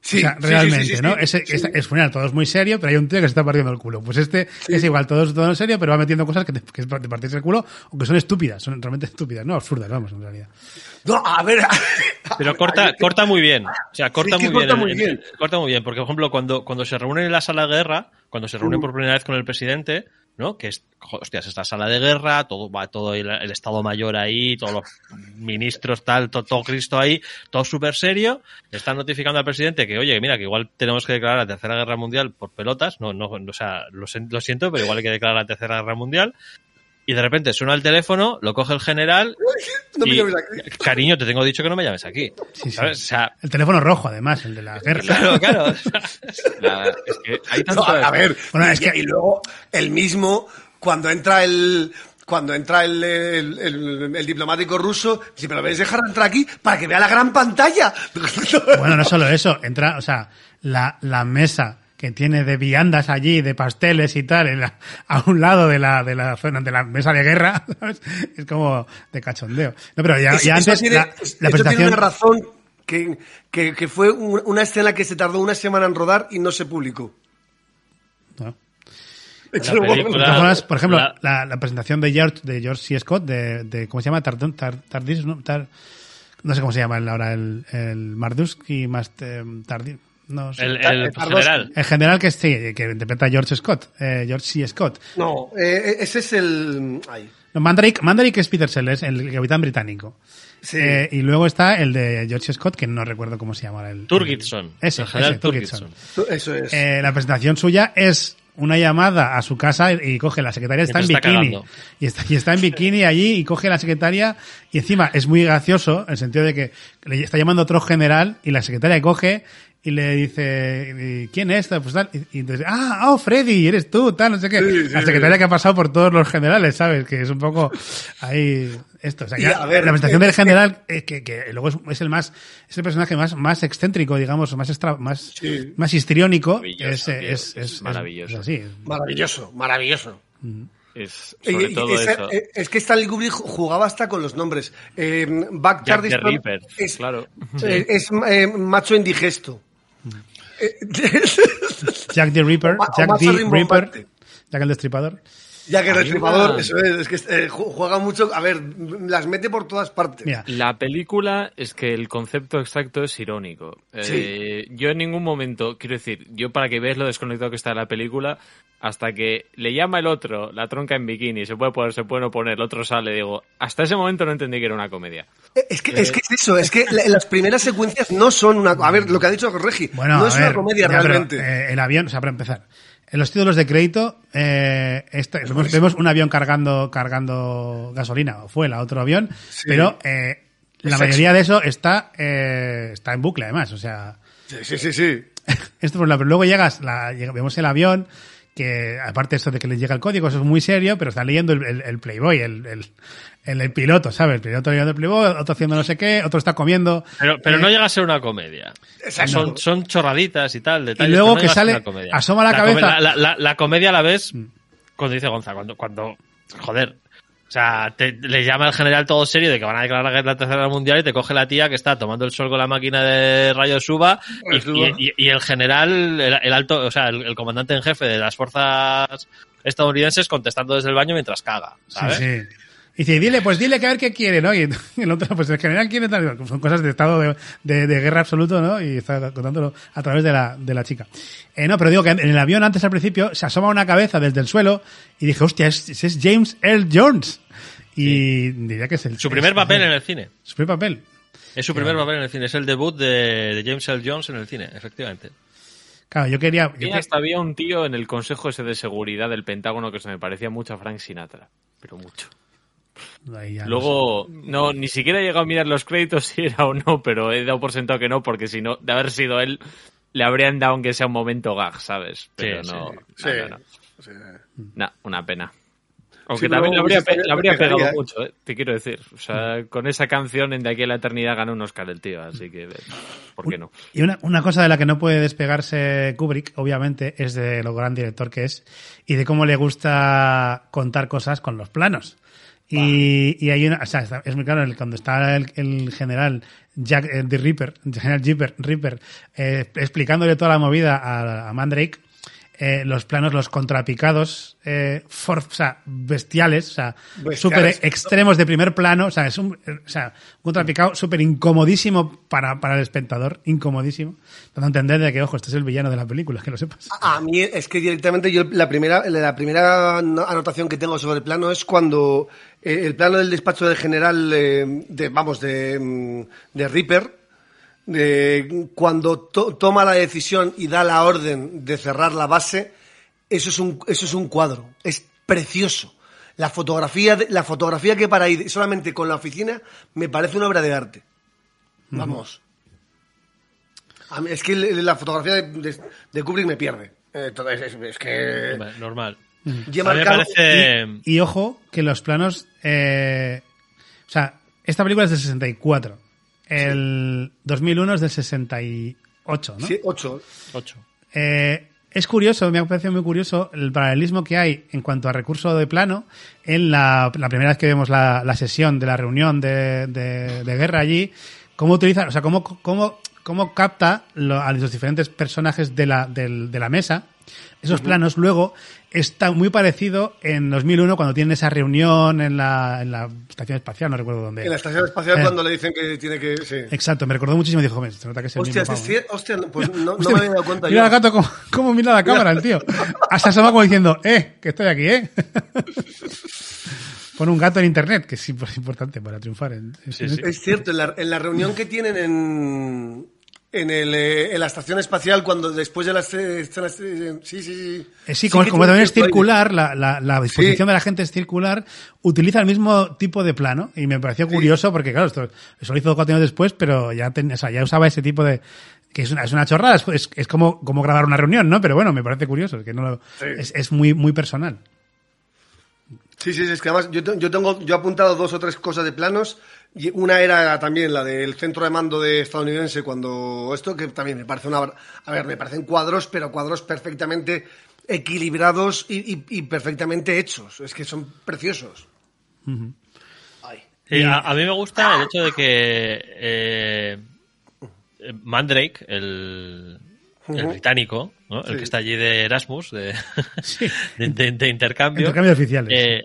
Sí, o sea, sí, sí, realmente, sí, sí, ¿no? sí. Es, es, es funeral, todo es muy serio, pero hay un tío que se está partiendo el culo. Pues este es igual, todo es todo en serio, pero va metiendo cosas que te, que es de partirse el culo o que son estúpidas, son realmente estúpidas, no absurdas, vamos, en realidad. No, a ver. Pero corta, corta muy bien. O sea, corta Sí, es que muy bien. corta muy el- bien. corta muy bien. Porque, por ejemplo, cuando, cuando se reúnen en la sala de guerra, cuando se reúnen por primera vez con el presidente, ¿no? Que es, hostias, esta sala de guerra, todo, va todo el, Estado Mayor ahí, todos los ministros, tal, todo, Cristo ahí, todo súper serio. Están notificando al presidente que, oye, mira, que igual tenemos que declarar la Tercera Guerra Mundial por pelotas. No, no, o sea, lo siento, pero igual hay que declarar la Tercera Guerra Mundial. Y de repente suena el teléfono, lo coge el general No me y, llames aquí. cariño, te tengo dicho que no me llames aquí. Sí, sí. ¿Sabes? O sea, El teléfono rojo, además, el de la guerra. claro, claro. La- es que hay No, tantas- a ver, Bueno, y, es que- y luego el mismo, cuando entra el cuando entra el, el- el- el diplomático ruso, dice, pero ¿ves dejar entrar aquí para que vea la gran pantalla? Bueno, no solo eso, entra, o sea, la, la mesa que tiene de viandas allí, de pasteles y tal, en la- a un lado de la, de la zona, de la mesa de guerra, ¿sabes? Es como de cachondeo. No, pero ya, Eso- ya eso antes, tiene, la, eso la tiene presentación, una razón que, que, que fue un- una escena que se tardó una semana en rodar y no se publicó. ¿no? Película- formas, por ejemplo, la- la, la presentación de George, de George C. Scott, de, de ¿cómo se llama? Tardon, Tar- Tardis, ¿no? Tar- no sé cómo se llama ahora el, el Mardusky más eh, Tardis. No sé. El, Tardos- general. El general que sí, que interpreta George Scott, eh, George C. Scott. No, eh, ese es el. Ay. No, Mandrake, Mandrake es Peter Sellers, el capitán británico. Sí. Eh, y luego está el de George Scott, que no recuerdo cómo se llama el. Turgidson. Ese, el general ese, Turgidson. Turgidson. Eso es. Eh, la presentación suya es una llamada a su casa y coge la secretaria está en está bikini cagando. y está, y está en bikini allí y coge la secretaria y encima es muy gracioso en el sentido de que le está llamando otro general y la secretaria coge y le dice ¿y ¿quién es? Pues tal, y, entonces ah oh Freddy eres tú tal no sé qué Sí, sí, la secretaria que ha pasado por todos los generales sabes que es un poco ahí esto o sea, que a ver, la presentación eh, del general eh, que, que luego es, es el más es el personaje más más excéntrico digamos más extra, más Sí. más histriónico Maravilloso, es, tío, es, es es- maravilloso. es así. Maravilloso, maravilloso. Es Y- sobre todo esa- eso. eh, Es que Stanley Kubrick jugaba hasta con los nombres. Eh, Buck Jack the Tardiston Ripper, es, claro. eh, es eh, macho indigesto. Eh, Jack the Ripper, O ma- o Jack the. Ripper, Jack el Destripador. Ya que el me- eso es, es que eh, ju- juega mucho. A ver, las mete por todas partes. Mira, La película es que el concepto exacto es irónico. Eh, yo en ningún momento, quiero decir, yo para que veas lo desconectado que está la película, hasta que le llama el otro, la tronca en bikini, se puede poner, se puede no poner, el otro sale, digo, hasta ese momento no entendí que era una comedia. Eh, Es que, es que es eso, es que la- las primeras secuencias no son una. A ver, lo que ha dicho Regi, bueno, no es ver, una comedia ya, pero, realmente. eh, el avión, o sea, para empezar, en los títulos de crédito eh, esta- vemos, vemos un avión cargando cargando gasolina, o fue a otro avión, pero eh, la mayoría de eso está eh, está en bucle además, o sea, Sí, sí, sí. sí. Esto por lado, pero luego llegas, la, llega- vemos el avión, que aparte esto de que les llega el código, eso es muy serio, pero están leyendo el, el- el Playboy, el, el, el- piloto, ¿sabes? El piloto leyendo el Playboy, otro haciendo no sé qué, otro está comiendo. Pero, pero Eh, no llega a ser una comedia. Son, son chorraditas y tal, detalles. Y luego no que sale- asoma la cabeza- La, la- la- la comedia la vez, cuando dice Gonza, cuando, cuando, joder. O sea, te- le llama al general todo serio de que van a declarar la, la tercera guerra mundial y te coge la tía que está tomando el sol con la máquina de rayos suba y, el general, el, el alto, o sea, el, el comandante en jefe de las fuerzas estadounidenses contestando desde el baño mientras caga, Sí, ¿sabes? sí. Y dice, dile, pues dile que a ver qué quiere, ¿no? Y el otro, pues el general quiere tal. Son cosas de estado de, de- de guerra absoluto, ¿no? Y está contándolo a través de la, de la chica. Eh, no, pero digo que en el avión antes al principio se asoma una cabeza desde el suelo y dije, hostia, ese es, es James Earl Jones. Y diría que es el... Su primer es- papel en el cine. Su primer papel. Es su primer papel en el cine. Es el debut de, de James Earl Jones en el cine, efectivamente. Claro, yo quería... yo Y que- hasta había un tío en el consejo ese de seguridad del Pentágono que se me parecía mucho a Frank Sinatra, pero mucho. Ahí ya no Luego, no, ni siquiera he llegado a mirar los créditos si era o no, pero he dado por sentado que no, porque si no, de haber sido él, le habrían dado aunque sea un momento gag, ¿sabes? Pero Sí, no, sí. no, no, no. Sí. Nah, una pena. Aunque Sí, también le habría, pe- pegado ¿eh? mucho, ¿eh? te quiero decir. O sea, con esa canción en De aquí a la eternidad ganó un Oscar el tío, así que, ¿por qué no? Y una, una cosa de la que no puede despegarse Kubrick, obviamente, es de lo gran director que es y de cómo le gusta contar cosas con los planos. Y, y hay una, o sea, es muy claro, cuando está el, el general Jack eh, the Ripper, el general Ripper, Ripper eh, explicándole toda la movida a, a Mandrake, eh, los planos, los contrapicados, eh, for- o sea, bestiales, o sea, súper extremos de primer plano, o sea, es un, eh, o sea, un contrapicado súper incomodísimo para, para el espectador, incomodísimo, dando a entender de que, ojo, este es el villano de la película, que lo sepas. A mí es que directamente yo la primera, la primera anotación que tengo sobre el plano es cuando eh, el plano del despacho del general, eh, de, vamos, de, mm, de Ripper, cuando to- toma la decisión y da la orden de cerrar la base, eso es un, eso es un cuadro, es precioso. La fotografía, de- la fotografía que para ir solamente con la oficina me parece una obra de arte. Vamos. A mí- es que la fotografía de, de- de Kubrick me pierde. Eh, es, que. Normal. A mí me marcado- parece... Y ojo, que los planos, eh, o sea, esta película es del 64, el 2001 es del 68, ¿no? Sí, ocho. Ocho. Eh, es curioso, me ha parecido muy curioso el paralelismo que hay en cuanto a recurso de plano en la, la primera vez que vemos la, la sesión de la reunión de, de- de guerra allí, cómo utilizan, o sea, cómo, cómo cómo capta lo- a los diferentes personajes de la, del- de la mesa. Esos planos luego está muy parecido en 2001 cuando tienen esa reunión en la, en la estación espacial, no recuerdo dónde. En la estación espacial Eh. cuando le dicen que tiene que... Sí. Exacto, me recordó muchísimo y dijo, se nota que es el Hostia, mismo este hostia, pues no, me había dado cuenta Mira yo. al gato como, como mira la cámara, el tío. Hasta asoma como diciendo, eh, que estoy aquí, eh. Pone un gato en internet, que es imp- importante para triunfar. En, en- Sí, sí. Es cierto, en la, en la reunión que tienen en, en, el, eh, en la estación espacial, cuando después de las eh, eh, Sí, sí, sí. Eh, sí, como, también es circular, la, la, la disposición Sí. de la gente es circular, utiliza el mismo tipo de plano y me pareció curioso porque, claro, esto, eso lo hizo cuatro años después, pero ya, ten- o sea, ya usaba ese tipo de... que es una, es una chorrada, es, es, como, como grabar una reunión, ¿no? Pero bueno, me parece curioso, que no lo- es, es muy, muy personal. Sí, sí, sí, es que además yo, yo tengo, yo he apuntado dos o tres cosas de planos y una era también la del centro de mando de estadounidense cuando esto que también me parece una, a ver, me parecen cuadros, pero cuadros perfectamente equilibrados y, y- y perfectamente hechos, es que son preciosos. Ay. Sí, a, a mí me gusta el hecho de que eh, eh, Mandrake, el, el británico, ¿no? el Sí. que está allí de Erasmus, de, de, de- de intercambio, Intercambios oficiales. eh,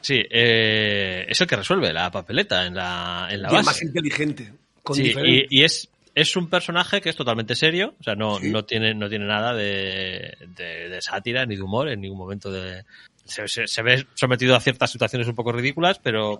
sí, eh, es el que resuelve la papeleta en la, en la Y el más base. inteligente, con Sí, y, y es, es un personaje que es totalmente serio, o sea, no, Sí. no, tiene, no tiene nada de, de, de sátira ni de humor en ningún momento de... Se, se- se ve sometido a ciertas situaciones un poco ridículas, pero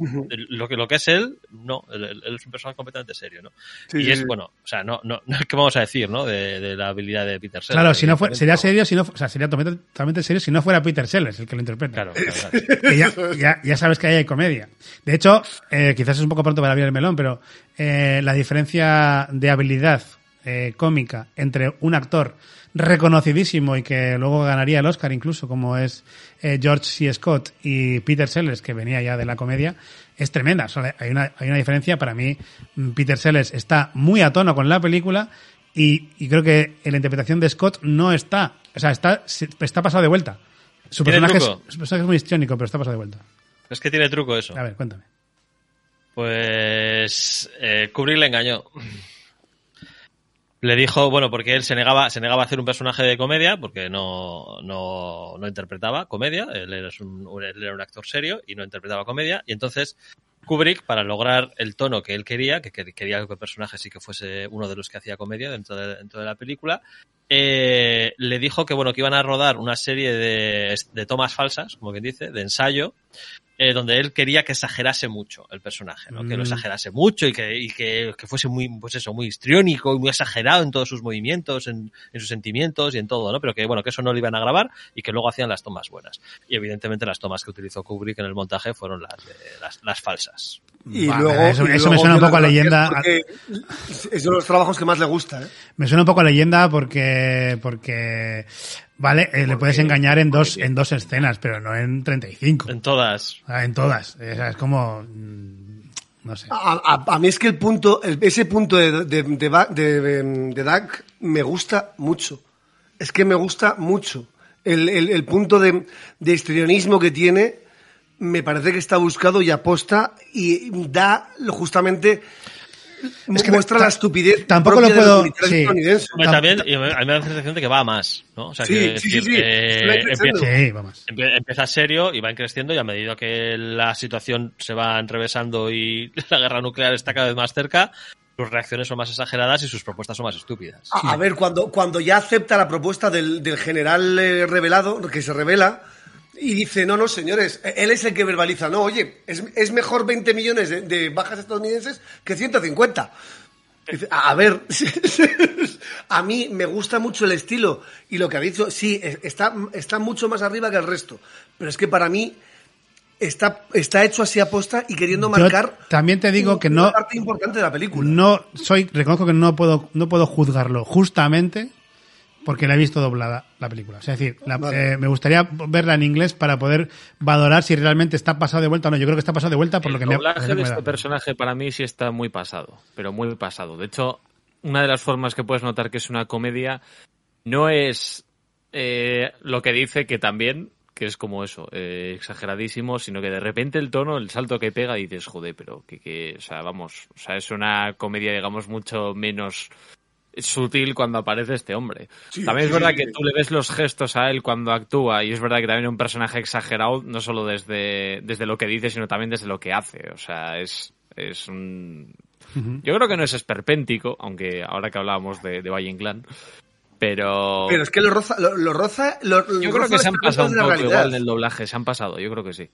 lo que, lo que es él, no, él, es un personaje completamente serio, ¿no? Sí, y sí, es, sí. bueno, o sea, no, no, no ¿qué vamos a decir, no? De, de la habilidad de Peter Sellers. Claro, si no fuera, sería serio, si no, o sea, sería totalmente, totalmente serio si no fuera Peter Sellers el que lo interpreta. Claro, claro, claro. Que ya, ya, ya sabes que ahí hay comedia. De hecho, eh, quizás es un poco pronto para abrir el melón, pero eh, la diferencia de habilidad eh, cómica entre un actor reconocidísimo y que luego ganaría el Oscar incluso, como es eh, George C. Scott y Peter Sellers, que venía ya de la comedia, es tremenda. O sea, hay, una, hay una diferencia. Para mí, mm, Peter Sellers está muy a tono con la película y, y creo que en la interpretación de Scott no está. O sea, está, está pasado de vuelta. Su ¿Tiene personaje, es, su personaje es muy histriónico, pero está pasado de vuelta. Es que tiene truco eso. A ver, cuéntame. Pues eh, Kubrick le engañó. Le dijo, bueno, porque él se negaba, se negaba a hacer un personaje de comedia, porque no, no, no interpretaba comedia, él era, un, él era un actor serio y no interpretaba comedia, y entonces Kubrick, para lograr el tono que él quería, que que quería que el personaje sí que fuese uno de los que hacía comedia dentro de, dentro de la película, eh, le dijo que bueno, que iban a rodar una serie de, de tomas falsas, como quien dice, de ensayo, eh, donde él quería que exagerase mucho el personaje, ¿no? Que lo Mm. exagerase mucho y que, y que, que fuese muy, pues eso, muy histriónico y muy exagerado en todos sus movimientos, en, en sus sentimientos y en todo, ¿no? Pero que bueno, que eso no lo iban a grabar y que luego hacían las tomas buenas. Y evidentemente las tomas que utilizó Kubrick en el montaje fueron las, de- las, las falsas. Y Vale, luego, eso- y eso me suena un poco a leyenda. Es de los trabajos que más le gusta, ¿eh? Me suena un poco a leyenda porque, porque vale, eh, le puedes engañar en dos, en dos escenas, pero no en 35. En todas. Sea, en todas. O sea, es como, mm, no sé. A, a- a mí es que el punto, ese punto de, de, de, Ba- de, de- de Doug me gusta mucho. Es que me gusta mucho. El, el- el punto de, de histrionismo que tiene me parece que está buscado y aposta y da lo- justamente Es que muestra la estupidez tampoco lo puedo- sí. también, y a mí me da la sensación de que va a más, ¿no? O sea, Sí, que sí, sí, decir, sí. eh, empieza- vamos. Serio y va creciendo y a medida que la situación se va enrevesando y la guerra nuclear está cada vez más cerca, sus reacciones son más exageradas y sus propuestas son más estúpidas. A, a ver, cuando, cuando ya acepta la propuesta del, del general eh, revelado, que se revela, y dice, no, no, señores, eh, él es el que verbaliza, no, oye, es, es mejor 20 millones de, de bajas estadounidenses que 150. Dice, a ver, a mí me gusta mucho el estilo y lo que ha dicho, sí, es- está, está mucho más arriba que el resto, pero es que para mí está, está hecho así aposta y queriendo Yo marcar también te digo un- que una no, parte importante de la película. no soy, reconozco que no puedo, no puedo juzgarlo justamente porque la he visto doblada la película. O sea, es decir, la- Vale. eh, me gustaría verla en inglés para poder valorar si realmente está pasado de vuelta o no. Yo creo que está pasado de vuelta por el lo que me, doblaje por lo que de este personaje para mí sí está muy pasado, pero muy pasado. De hecho, una de las formas que puedes notar que es una comedia no es eh, lo que dice que también, que es como eso, eh, exageradísimo, sino que de repente el tono, el salto que pega, dices, joder, pero que, que, o sea, vamos, o sea, es una comedia, digamos, mucho menos sutil cuando aparece este hombre. Sí, también es verdad sí, que sí. tú le ves los gestos a él cuando actúa y es verdad que también es un personaje exagerado, no solo desde, desde lo que dice, sino también desde lo que hace. O sea, es, es un... Yo creo que no es esperpéntico, aunque ahora que hablábamos de, de Valle Inclán, pero... Pero es que lo roza, lo, lo roza, lo, yo creo que se han pasado un poco realidad. igual del doblaje, se han pasado, yo creo que sí.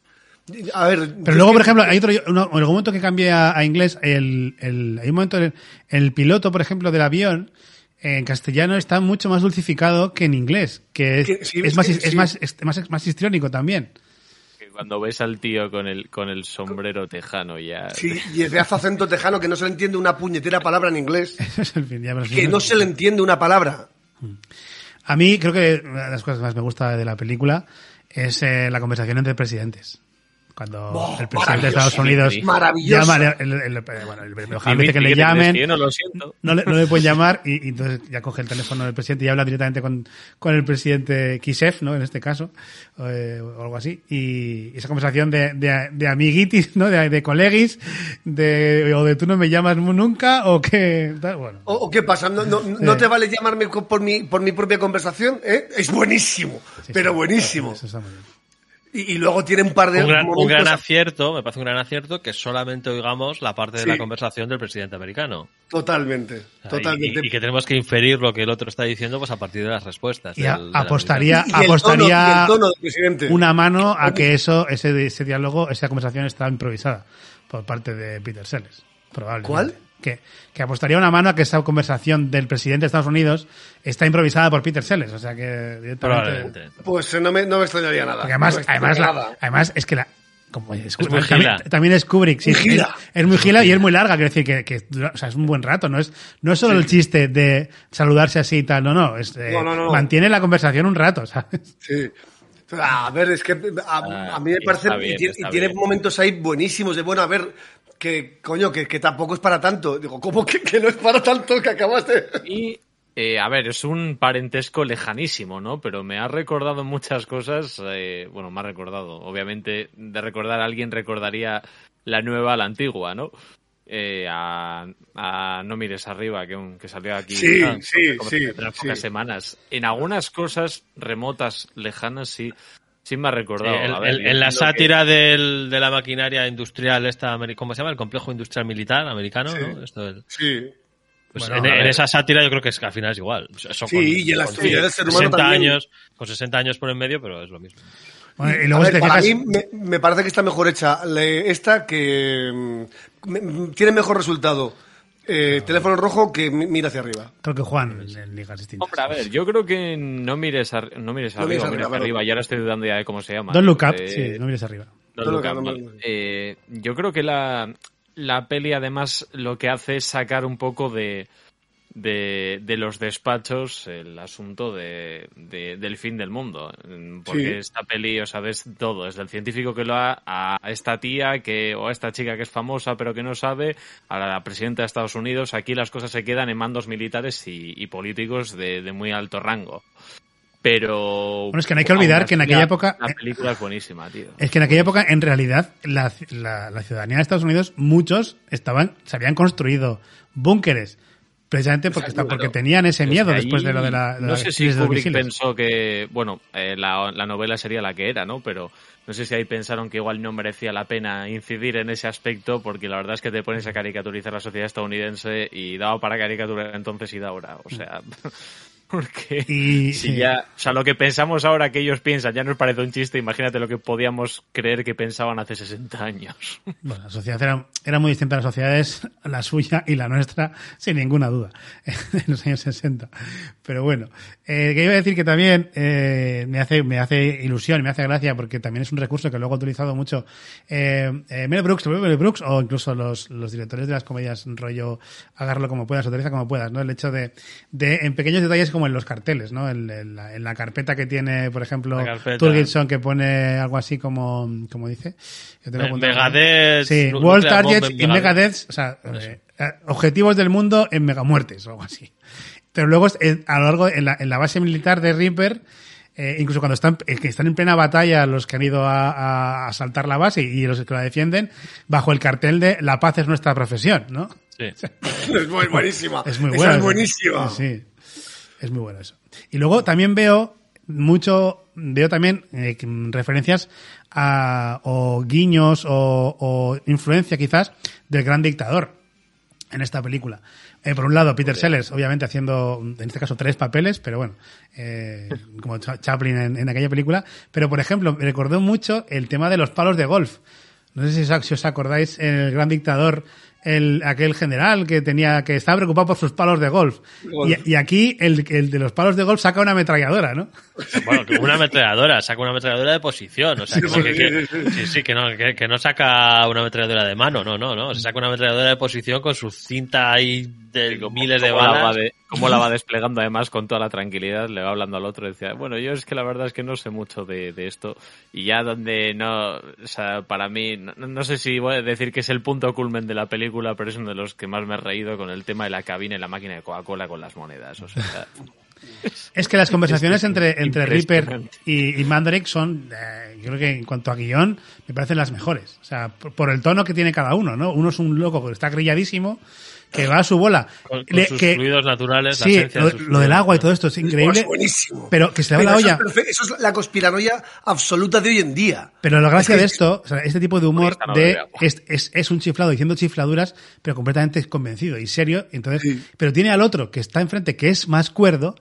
A ver, Pero luego, por ejemplo, hay otro, en algún momento que cambia a inglés, el, el, hay un momento en el piloto, por ejemplo, del avión, en castellano está mucho más dulcificado que en inglés, que es, Que sí, es, más, sí, es, sí. más, es más, más histriónico también. Cuando ves al tío con el, con el sombrero tejano ya... Sí, y el de acento tejano que no se le entiende una puñetera palabra en inglés. Ese es el fin, ya. Que no se le entiende una palabra. A mí creo que una de las cosas que más me gusta de la película es eh, la conversación entre presidentes. Cuando el presidente de Estados Unidos maravilloso. llama, el, el- el- bueno, el- el- ojalá Dimitri, dice que le llamen, yo no lo siento. no le, no le pueden llamar y, y entonces ya coge el teléfono del presidente y habla directamente con, con el presidente Kisev, ¿no? En este caso, o, eh, o algo así. Y esa conversación de, de, de amiguitis, ¿no? De, de colegis, de, o de tú no me llamas nunca, o que, bueno. ¿O, o qué pasa? ¿No, no, no te vale llamarme por mi, por mi propia conversación? ¿Eh? Es buenísimo, Sí, pero sí, buenísimo. Eso está muy bien. Y, y luego tiene un par de Un gran, un gran acierto, me parece un gran acierto que solamente oigamos la parte de Sí. la conversación del presidente americano. Totalmente, Y- totalmente. Y, y que tenemos que inferir lo que el otro está diciendo pues a partir de las respuestas. Y del- apostaría, Y el tono- apostaría tono presidente. una mano a que eso, ese, ese diálogo, esa conversación está improvisada por parte de Peter Sellers. Probablemente. ¿Cuál? Que, que apostaría una mano a que esa conversación del presidente de Estados Unidos está improvisada por Peter Sellers. O sea que directamente. Probablemente. Pues eh, no me, no me extrañaría nada. Porque además, No me extrañaría además, la- nada. además es que la. Como es, Es muy también, gila. también es Kubrick, sí. Es, es muy gila y es muy larga, quiero decir que, que dura- o sea, es un buen rato, no es, no es solo el chiste de saludarse así y tal, no, no, es, eh, No, no, no. mantiene la conversación un rato, ¿sabes? Sí. A ver, es que a, Ah, a mí me parece. bien, y tiene, y tiene momentos ahí buenísimos de, bueno, a ver, que coño, que, que tampoco es para tanto. Digo, ¿cómo que, que no es para tanto que acabaste? Y, eh, a ver, es un parentesco lejanísimo, ¿no? Pero me ha recordado muchas cosas. eh, bueno, me ha recordado. Obviamente, de recordar a alguien recordaría la nueva a la antigua, ¿no? Eh, a, a No mires arriba, que, un- que salió aquí Sí, ah, sí, sí. pocas semanas. En algunas cosas remotas, lejanas, sí, sí me ha Sí, recordado. en, A ver, yo en la entiendo que- sátira del- de la maquinaria industrial esta, ¿cómo se llama? El complejo industrial militar americano, Sí. ¿no? Esto del- Sí. pues Bueno, en, en esa sátira yo creo que es que al final es igual. Son Sí, con- y en la actividad del ser humano 60 también. años, con 60 años por en medio, pero es lo mismo. Bueno, y A luego si ver, te para fijas, mí me, me parece que está mejor hecha le- esta que mm, me- tiene mejor resultado eh, teléfono rojo que mi- mira hacia arriba. creo que Juan en ligas distintas. Hombre, a ver, yo creo que no mires, ar- no mires No arriba, mires arriba, arriba, perdón. y ahora estoy dudando ya de cómo se llama. Don't look up, Eh, sí, no mires arriba. Don't Don't Look Look Up, no. Eh, yo creo que la, la peli además lo que hace es sacar un poco de, de, de los despachos el asunto de, de- del fin del mundo. Porque Sí. esta peli, o sea, ves todo, desde el científico que lo ha, a esta tía que, o a esta chica que es famosa pero que no sabe, a la presidenta de Estados Unidos, aquí las cosas se quedan en mandos militares y, y políticos de, de muy alto rango. Pero. Bueno, es que no hay que olvidar que en aquella la- época- La película es buenísima, tío. Es que en aquella época, en realidad, la, la- la ciudadanía de Estados Unidos, muchos estaban, se habían construido búnkeres. Precisamente porque, está, porque tenían ese Es miedo después de lo de la. de no la sé si Kubrick pensó que, bueno, eh, la, la novela sería la que era, ¿no? Pero no sé si ahí pensaron que igual no merecía la pena incidir en ese aspecto, porque la verdad es que te pones a caricaturizar la sociedad estadounidense y daba para caricatura entonces y da ahora. O sea, porque Y- si ya, o sea, lo que pensamos ahora que ellos piensan ya nos parece un chiste, imagínate lo que podíamos creer que pensaban hace 60 años. Bueno, la sociedad era, era muy distinta a las sociedades, la suya y la nuestra, sin ninguna duda, en los años 60. Pero bueno, eh, que iba a decir que también eh, me hace me hace ilusión, me hace gracia, porque también es un recurso que luego ha utilizado mucho eh, eh, Mel Brooks, Mel o incluso los, los directores de las comedias rollo agárralo como puedas, utiliza como puedas, ¿no? El hecho de, de en pequeños detalles como en los carteles, ¿no? En, en la, en la carpeta que tiene, por ejemplo. Turgidson, que pone algo así como, como dice. Yo tengo apuntado. Megadeth. Sí, World Targets y Megadeth, o sea, eh, eh, objetivos del mundo en megamuertes o algo así. Pero luego, a lo largo, en la, en la base militar de Reaper, eh, incluso cuando están, eh, que están en plena batalla los que han ido a, a asaltar la base y los que la defienden, bajo el cartel de la paz es nuestra profesión, ¿no? Sí. Es muy buenísima. Es muy Esa buena. es buenísima. Sí, es muy bueno eso. Y luego también veo mucho, veo también eh, referencias a, o guiños o, o influencia quizás del gran dictador en esta película. Eh, por un lado, Peter Sellers, obviamente haciendo, en este caso, tres papeles, pero bueno, eh, como Cha- Chaplin en, en aquella película. Pero, por ejemplo, me recordó mucho el tema de los palos de golf. No sé si os, si os acordáis, en el gran dictador, el, aquel general que tenía, que estaba preocupado por sus palos de golf. Golf. Y, y aquí, el, el de los palos de golf saca una ametralladora, ¿no? Bueno, que una ametralladora, saca una ametralladora de posición, o sea, que, Sí, que- que- sí, sí, que no, que, que no saca una ametralladora de mano, no, no, no, se saca una ametralladora de posición con su cinta ahí de miles de Cómo la va balas. de- cómo la va desplegando además con toda la tranquilidad, le va hablando al otro y decía, bueno, yo es que la verdad es que no sé mucho de, de esto y ya donde no, o sea, para mí, no, no sé si voy a decir que es el punto culmen de la película, pero es uno de los que más me he reído con el tema de la cabina y la máquina de Coca-Cola con las monedas, o sea, Es que las conversaciones entre, entre Reaper impresionante. y, y Mandrake son, eh, yo creo que en cuanto a guion, me parecen las mejores. O sea, por, por el tono que tiene cada uno, ¿no? Uno es un loco que está grilladísimo, que va a su bola. Con, con Le- sus que- fluidos naturales, la esencia lo, de sus lo fluidos del agua y todo esto es increíble. Es buenísimo. Pero que se le va Pero la eso, olla. es eso es la conspiranoia absoluta de hoy en día. Pero la gracia Es que de es- esto, o sea, este tipo de humor no de es, es, es un chiflado diciendo chifladuras, pero completamente convencido y serio. Entonces, Sí. pero tiene al otro que está enfrente, que es más cuerdo,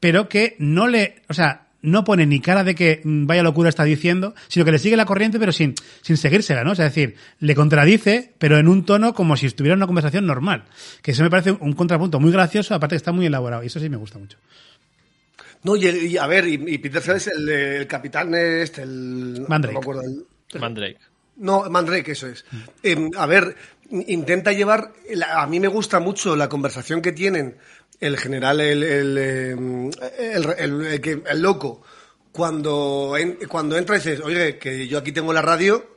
pero que no le, o sea, no pone ni cara de que mm, vaya locura está diciendo, sino que le sigue la corriente, pero sin, sin seguírsela, ¿no? O sea, es decir, le contradice, pero en un tono como si estuviera en una conversación normal. Que eso me parece un contrapunto muy gracioso, aparte que está muy elaborado. Y eso sí me gusta mucho. No, y, el- y a ver, y, y Peter Sellers, el, el capitán este, el... Mandrake. No me acuerdo el- Mandrake. No, Mandrake, eso es. Eh, a ver, intenta llevar. A mí me gusta mucho la conversación que tienen el general, el, el, eh, el, el- el que- el loco, cuando, en- cuando entra y dices, oye, que yo aquí tengo la radio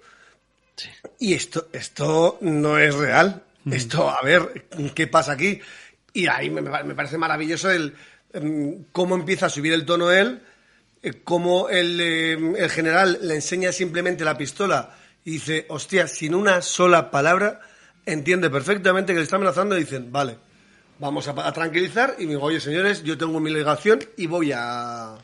y esto, esto no es real. Esto, a ver, ¿qué pasa aquí? Y ahí me, me parece maravilloso el em, cómo empieza a subir el tono él, eh, cómo el, eh, el general le enseña simplemente la pistola y dice, hostia, sin una sola palabra, entiende perfectamente que le está amenazando y dicen, vale, vamos a, a tranquilizar y digo, oye, señores, yo tengo mi legación y voy a...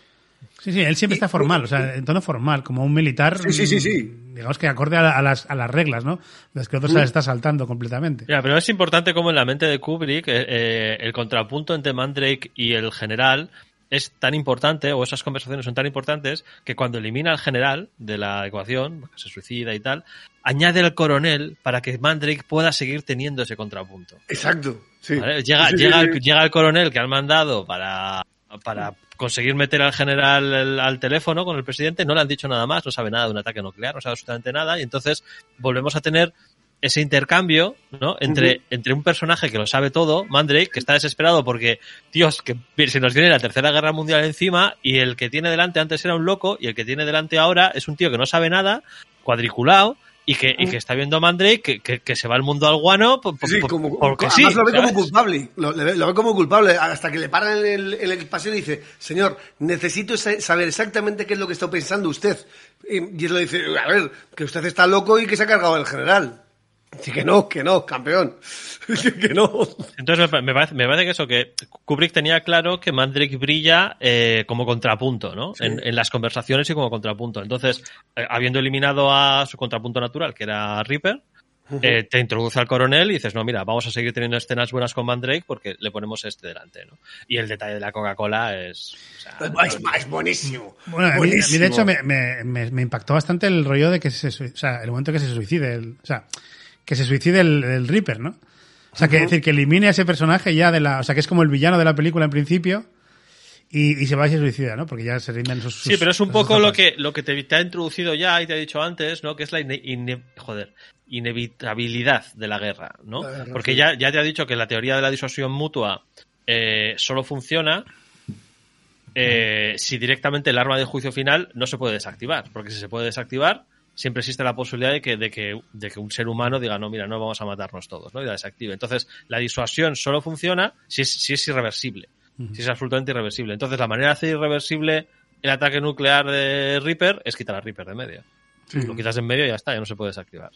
Sí, sí, él siempre está formal, o sea, en tono formal, como un militar. Sí, sí, sí, sí. mm, Digamos que acorde a, la- a las, a las reglas, ¿no? Las que otro se las está saltando completamente. Ya, pero es importante como en la mente de Kubrick eh, eh, el contrapunto entre Mandrake y el general es tan importante, o esas conversaciones son tan importantes, que cuando elimina al general de la ecuación, se suicida y tal, añade al coronel para que Mandrake pueda seguir teniendo ese contrapunto. Exacto. Sí. ¿vale? Llega, Sí, sí, llega. El, llega el coronel que han mandado para, para conseguir meter al general el- al teléfono con el presidente, no le han dicho nada más, no sabe nada de un ataque nuclear, no sabe absolutamente nada, y entonces volvemos a tener ese intercambio, ¿no? Entre, entre un personaje que lo sabe todo, Mandrake, que está desesperado porque, Dios, que se nos viene la tercera guerra mundial encima, y el que tiene delante antes era un loco, y el que tiene delante ahora es un tío que no sabe nada, cuadriculado, y que, y que está viendo a Mandrake que, que, que se va el mundo al guano por- por- Sí, como, porque además sí. lo ve como culpable. Lo, ve- lo ve como culpable hasta que le paran en el, en el paseo y dice, señor, necesito sa- saber exactamente qué es lo que está pensando usted. Y, y él le dice, a ver, que usted está loco y que se ha cargado el general. Dice que no, que no, campeón. que no. Entonces me, pa- me parece, me parece que eso, que Kubrick tenía claro que Mandrake brilla eh, como contrapunto, ¿no? En, en las conversaciones y como contrapunto. Entonces, eh, habiendo eliminado a su contrapunto natural, que era Reaper, eh, te introduce al coronel y dices, no, mira, vamos a seguir teniendo escenas buenas con Mandrake porque le ponemos este delante, ¿no? Y el detalle de la Coca-Cola es... o sea, Es, es buenísimo. Bueno, a mí, a mí, Buenísimo. de hecho me, me, impactó bastante el rollo de que se, o sea, el momento que se suicide, el, o sea, que se suicide el, el Reaper, ¿no? O sea, que decir que elimine a ese personaje ya de la, o sea, que es como el villano de la película en principio y, y se va y se suicida, ¿no? Porque ya se rinden sus, Sí, pero es un poco lo que, lo que te, te ha introducido ya y te ha dicho antes, ¿no? Que es la ine- ine- joder, inevitabilidad de la guerra, ¿no? Porque sí. ya, ya te ha dicho que la teoría de la disuasión mutua eh, solo funciona eh, si directamente el arma de juicio final no se puede desactivar. Porque si se puede desactivar, siempre existe la posibilidad de que, de que, de que un ser humano diga, no, mira, no vamos a matarnos todos, ¿no? Y la desactive. Entonces, la disuasión solo funciona si es, si es irreversible. Si es absolutamente irreversible. Entonces, la manera de hacer irreversible el ataque nuclear de Reaper es quitar a Reaper de medio. Lo quitas de en medio y ya está, ya no se puede desactivar.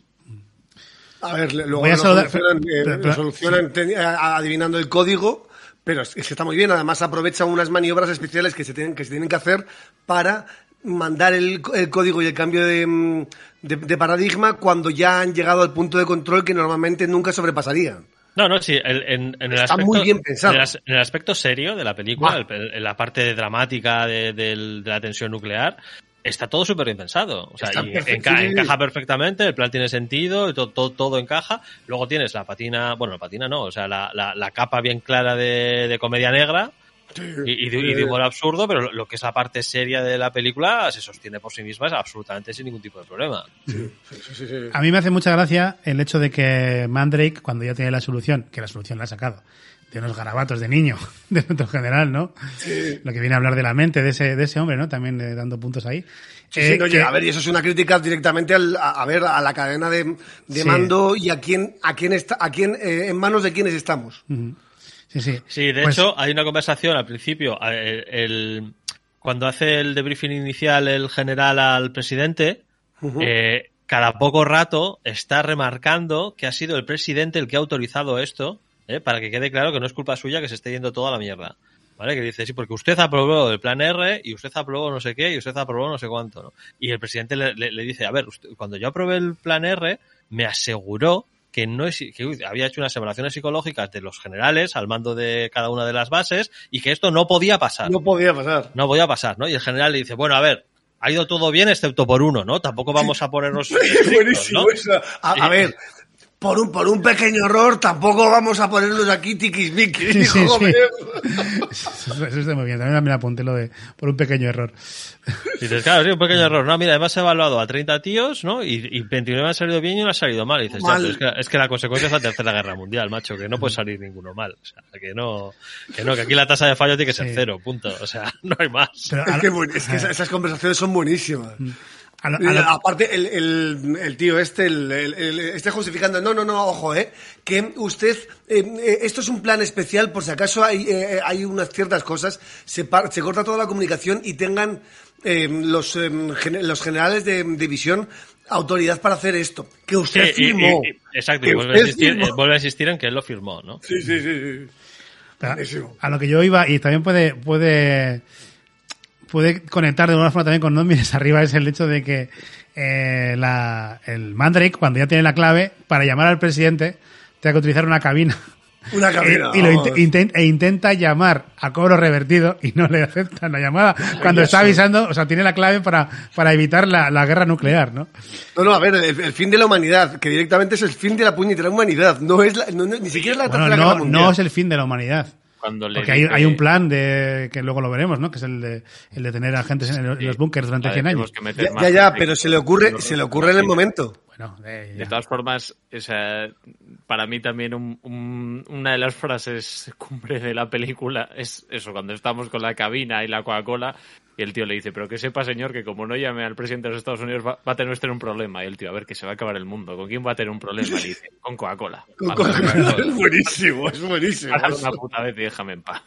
A ver, luego Voy a lo saludar- solucionan, eh, pero- lo pero- solucionan te- a- adivinando el código, pero es, que está muy bien. Además aprovechan unas maniobras especiales que se tienen que, se tienen que hacer para mandar el, el código y el cambio de, mm, de- de paradigma cuando ya han llegado al punto de control que normalmente nunca sobrepasarían. No, no, sí, el- en, en el Está aspecto, muy bien pensado. En el, as- en el aspecto serio de la película, en la parte dramática de, de la tensión nuclear, está todo súper bien pensado. O sea, y enca- encaja perfectamente, el plan tiene sentido, todo, todo, todo encaja. Luego tienes la patina, bueno, la patina no, o sea, la, la, la capa bien clara de, de comedia negra. Y, y de, y de humor absurdo, pero lo, que es la parte seria de la película se sostiene por sí misma absolutamente sin ningún tipo de problema. A mí me hace mucha gracia el hecho de que Mandrake, cuando ya tiene la solución, que la solución la ha sacado, de unos garabatos de niño, de nuestro general, ¿no? Lo que viene a hablar de la mente de ese, de ese hombre, ¿no? También eh, dando puntos ahí. Sí, Eh, sí, no, que- a ver, y eso es una crítica directamente al- a, a ver a la cadena de, de Sí. mando y a quién, a quién está, a quién, eh, en manos de quiénes estamos. Sí, sí. Sí, de Pues- hecho, hay una conversación al principio. el- cuando hace el debriefing inicial el general al presidente, eh, cada poco rato está remarcando que ha sido el presidente el que ha autorizado esto, eh, para que quede claro que no es culpa suya que se esté yendo toda la mierda. ¿Vale? Que dice, sí, porque usted aprobó el plan R y usted aprobó no sé qué y usted aprobó no sé cuánto, ¿no? Y el presidente le, le- le dice, a ver, usted- cuando yo aprobé el plan R, me aseguró que no es, que había hecho unas evaluaciones psicológicas de los generales al mando de cada una de las bases y que esto no podía pasar. No podía pasar. No podía pasar, ¿no? Y el general le dice, bueno, a ver, ha ido todo bien excepto por uno, ¿no? Tampoco vamos a ponernos estrictos, Buenísimo ¿no? eso. A, a ver, por un, por un pequeño error tampoco vamos a ponernos aquí tiquismiquis. Sí, sí, joder. Eso, está muy bien. También me apunté lo de por un pequeño error. Dices, claro, sí, un pequeño error. No, mira, hemos evaluado a 30 tíos, ¿no? Y, y 29 han salido bien y uno ha salido mal. Y dices, Mal. es que, es que la consecuencia es la tercera guerra mundial, macho, que no puede salir ninguno mal. O sea, que no, que no, que aquí la tasa de fallo tiene que ser Sí. cero, punto. O sea, no hay más. Pero Es que, es que esas, esas conversaciones son buenísimas. A a aparte, el, el, el tío este, el, el- el- este justificando, no, no, no, ojo, eh, que usted, eh, eh, esto es un plan especial por si acaso hay, eh, hay unas ciertas cosas, se, par- se corta toda la comunicación y tengan eh, los, eh, gen- los generales de división autoridad para hacer esto. Que usted Sí, firmó. y- y- exacto, y vuelve a, insistir, firmó. eh, vuelve a insistir en que él lo firmó, ¿no? Sí, sí, sí, sí. a, a lo que yo iba, y también puede, puede, puede conectar de alguna forma también con No mires arriba, es el hecho de que eh, la, el Mandrake, cuando ya tiene la clave, para llamar al presidente, tenga que utilizar una cabina. Una cabina. Y lo vamos. int- inten- e intenta llamar a cobro revertido y no le aceptan la llamada cuando está avisando, o sea, tiene la clave para, para evitar la, la guerra nuclear, ¿no? No, no, a ver, el, el fin de la humanidad, que directamente es el fin de la puñetera humanidad, no es la, no- no- ni siquiera es la Bueno, guerra no, mundial. no es el fin de la humanidad. Cuando le Porque hay, dice- hay un plan de que luego lo veremos, ¿no? Que es el de, el de tener agentes en, el- en los búnkers durante Vale, 100 tenemos años. que meter Ya, más ya, pero se le ocurre, se le ocurre en el momento. Bueno, eh, De todas formas, o sea, para mí también un- un- una de las frases cumbre de la película es eso, cuando estamos con la cabina y la Coca-Cola y el tío le dice, pero que sepa señor que como no llame al presidente de los Estados Unidos va, va a tener usted un problema. Y el tío, a ver, que se va a acabar el mundo. ¿Con quién va a tener un problema? Dice, con Coca-Cola. Con- Coca-Cola. es buenísimo, es buenísimo. Páralo una puta vez y déjame en paz.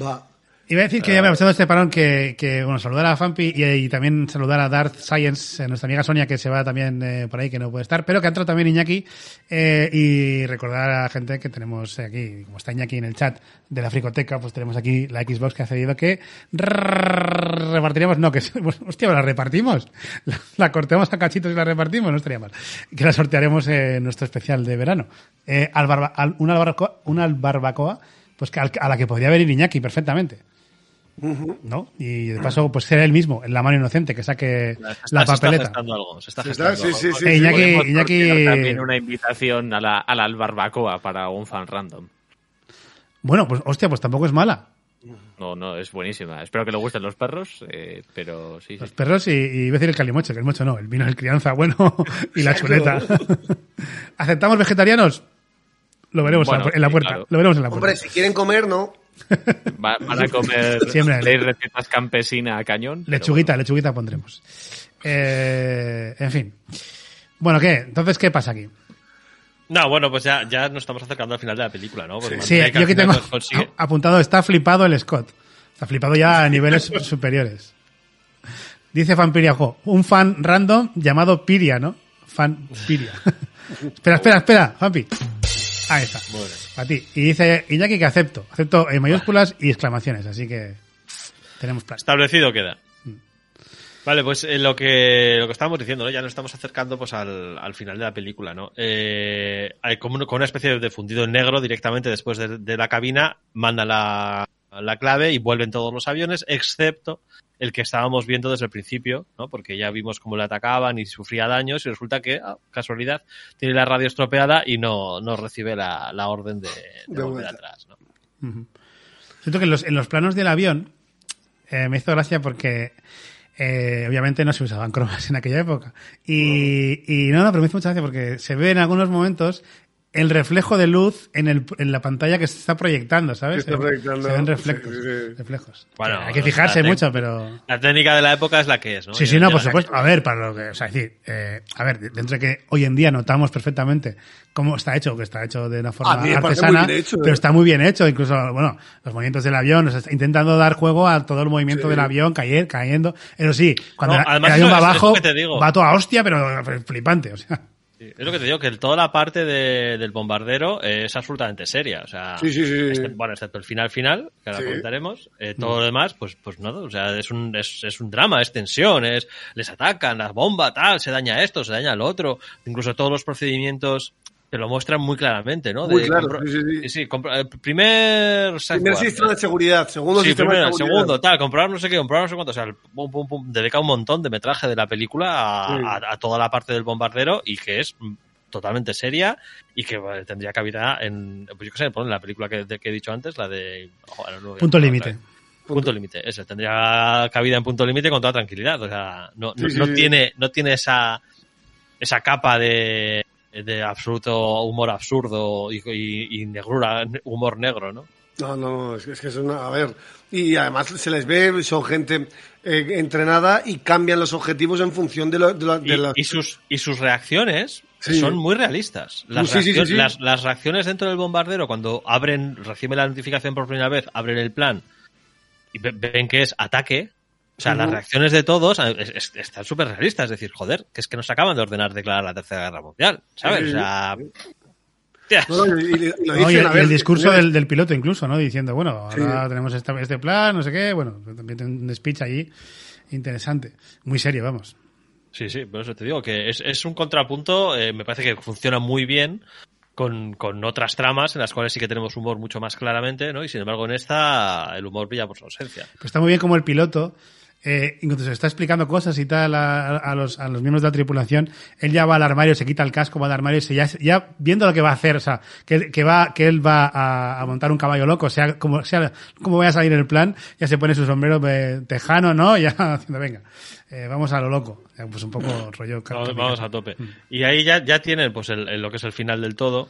Va. Iba a decir que ya me ha gustado este parón que, que, bueno, saludar a Fampi y, y también saludar a Darth Science, eh, nuestra amiga Sonia, que se va también eh, por ahí, que no puede estar, pero que ha entrado también Iñaki, eh, y recordar a la gente que tenemos aquí, como está Iñaki en el chat de la Fricoteca, pues tenemos aquí la Xbox que ha cedido que repartiremos, no, que, pues, hostia, la repartimos, la, la cortemos a cachitos y la repartimos, no estaría mal, que la sortearemos en nuestro especial de verano. Eh, al barba- al- una, barbacoa, una barbacoa, pues que al- a la que podría venir Iñaki perfectamente. ¿No? Y de paso, pues ser él mismo, en la mano inocente, que saque Se la está- se está papeleta. gestando algo, se está Se está- gestando sí, algo. sí, sí. Eh, Iñaki, Iñaki- también una invitación a la, a la barbacoa para un fan random. Bueno, pues hostia, pues tampoco es mala. No, no, es buenísima. Espero que le gusten los perros, eh, pero sí, sí. Los perros y, y iba a decir el calimocho, que el mocho no, el vino de crianza bueno y la chuleta. ¿Aceptamos vegetarianos? Lo veremos Bueno, en la sí, puerta. claro. Lo veremos en la puerta. Hombre, si quieren comer, no. Va- van a comer Siempre. seis recetas campesina a cañón. lechuguita, lechuguita pondremos. Eh, en fin. Bueno, ¿qué? Entonces, ¿qué pasa aquí? No, bueno, pues ya, ya nos estamos acercando al final de la película, ¿no? Sí, yo aquí tengo apuntado, está flipado el Scott. Está flipado ya a niveles superiores. Dice Fanpiria, ojo, un fan random llamado Piria, ¿no? Fan Piria. espera, espera, espera, Fanpi. Ahí está. A ti. Y dice Iñaki que acepto. Acepto en mayúsculas y exclamaciones, así que tenemos plan. Establecido queda. Vale, pues eh, lo que lo que estábamos diciendo, ¿no? Ya nos estamos acercando pues al, al final de la película, ¿no? Eh, hay como, un- como una especie de fundido en negro directamente después de, de la cabina, manda la, la clave y vuelven todos los aviones, excepto el que estábamos viendo desde el principio, ¿no? Porque ya vimos cómo le atacaban y sufría daños y resulta que, ah, casualidad, tiene la radio estropeada y no, no recibe la, la orden de, de De volver atrás, ¿no? Siento que en los, en los planos del avión eh, me hizo gracia porque eh, obviamente no se usaban cromas en aquella época. Y, y no, no, pero me hizo mucha gracia porque se ve en algunos momentos el reflejo de luz en, el, en la pantalla que se está proyectando, ¿sabes? Que está Se- proyectando, Se ven sí, reflejos. sí, sí. reflejos. Bueno, hay que fijarse mucho, pero... La técnica de la época es la que es, ¿no? Sí, sí, no, por supuesto. A ver, para lo que, o sea, es decir, eh, a ver, dentro de que hoy en día notamos perfectamente cómo está hecho, que está hecho de una forma artesana, muy bien hecho, pero eh. está muy bien hecho, incluso, bueno, los movimientos del avión, o sea, está intentando dar juego a todo el movimiento del avión, caer, cayendo. Eso sí, cuando No, el- avión va abajo, que va toda hostia, pero flipante, o sea. Sí, Es lo que te digo, que toda la parte de- del bombardero eh, es absolutamente seria. O sea, Sí, sí, sí. este- bueno, excepto el final final, que ahora Sí. comentaremos, eh, todo lo demás, pues, pues no, o sea, es un, es, es un drama, es tensión, es, les atacan, las bombas, tal, se daña esto, se daña lo otro, incluso todos los procedimientos te lo muestran muy claramente, ¿no? Muy De claro, compro- sí, sí, sí. compro- eh, primer Primer sistema de seguridad, segundo Sí, sistema primero, de seguridad. segundo, tal, comprobar no sé qué, comprobar no sé cuánto, o sea, el pum, pum, pum, dedica un montón de metraje de la película a, Sí. a- a toda la parte del bombardero y que es mm, totalmente seria y que bueno, tendría cabida en, pues yo qué sé, pon la película que, de- que he dicho antes, la de... ahora no a Punto límite. vez. Punto límite, eso, tendría cabida en punto límite con toda tranquilidad, o sea, no, no, Sí, sí, no sí. tiene, no tiene esa, esa capa de, de absoluto humor absurdo y, y- y negrura, humor negro, ¿no? No, no, es que, es que es una. A ver. Y además se les ve, son gente eh, entrenada y cambian los objetivos en función de, lo, de, la- de y, y sus, y sus reacciones Sí. son muy realistas. Las, Sí, sí, sí, reaccion- sí. Las, las reacciones dentro del bombardero, cuando abren, reciben la notificación por primera vez, abren el plan y ve- ven que es ataque. O sea, las reacciones de todos eh, es- es- están súper realistas. Es decir, joder, que es que nos acaban de ordenar declarar la Tercera Guerra Mundial. ¿Sabes? O sea. tías. No, no, y, y- y lo No, y, dicen, el, ver, discurso señores, del, del piloto incluso, ¿no? Diciendo, bueno, ahora Sí. tenemos esta- este plan, no sé qué, bueno, también tiene un speech allí interesante. Muy serio, vamos. Sí, sí, por eso te digo que es, es un contrapunto, eh, me parece que funciona muy bien con, con otras tramas en las cuales sí que tenemos humor mucho más claramente, ¿no? Y sin embargo en esta el humor brilla por su ausencia. Pero está muy bien como el piloto, eh, incluso se está explicando cosas y tal a, a los, a los miembros de la tripulación, él ya va al armario, se quita el casco, va al armario y se ya, ya viendo lo que va a hacer, o sea, que, que va, que él va a, a montar un caballo loco, sea como, sea como vaya a salir el plan, ya se pone su sombrero eh, tejano, ¿no? Ya haciendo, venga, eh, vamos a lo loco. Ya, Pues un poco rollo. Vamos, vamos a tope. Y ahí ya, ya tienen pues el, el- lo que es el final del todo.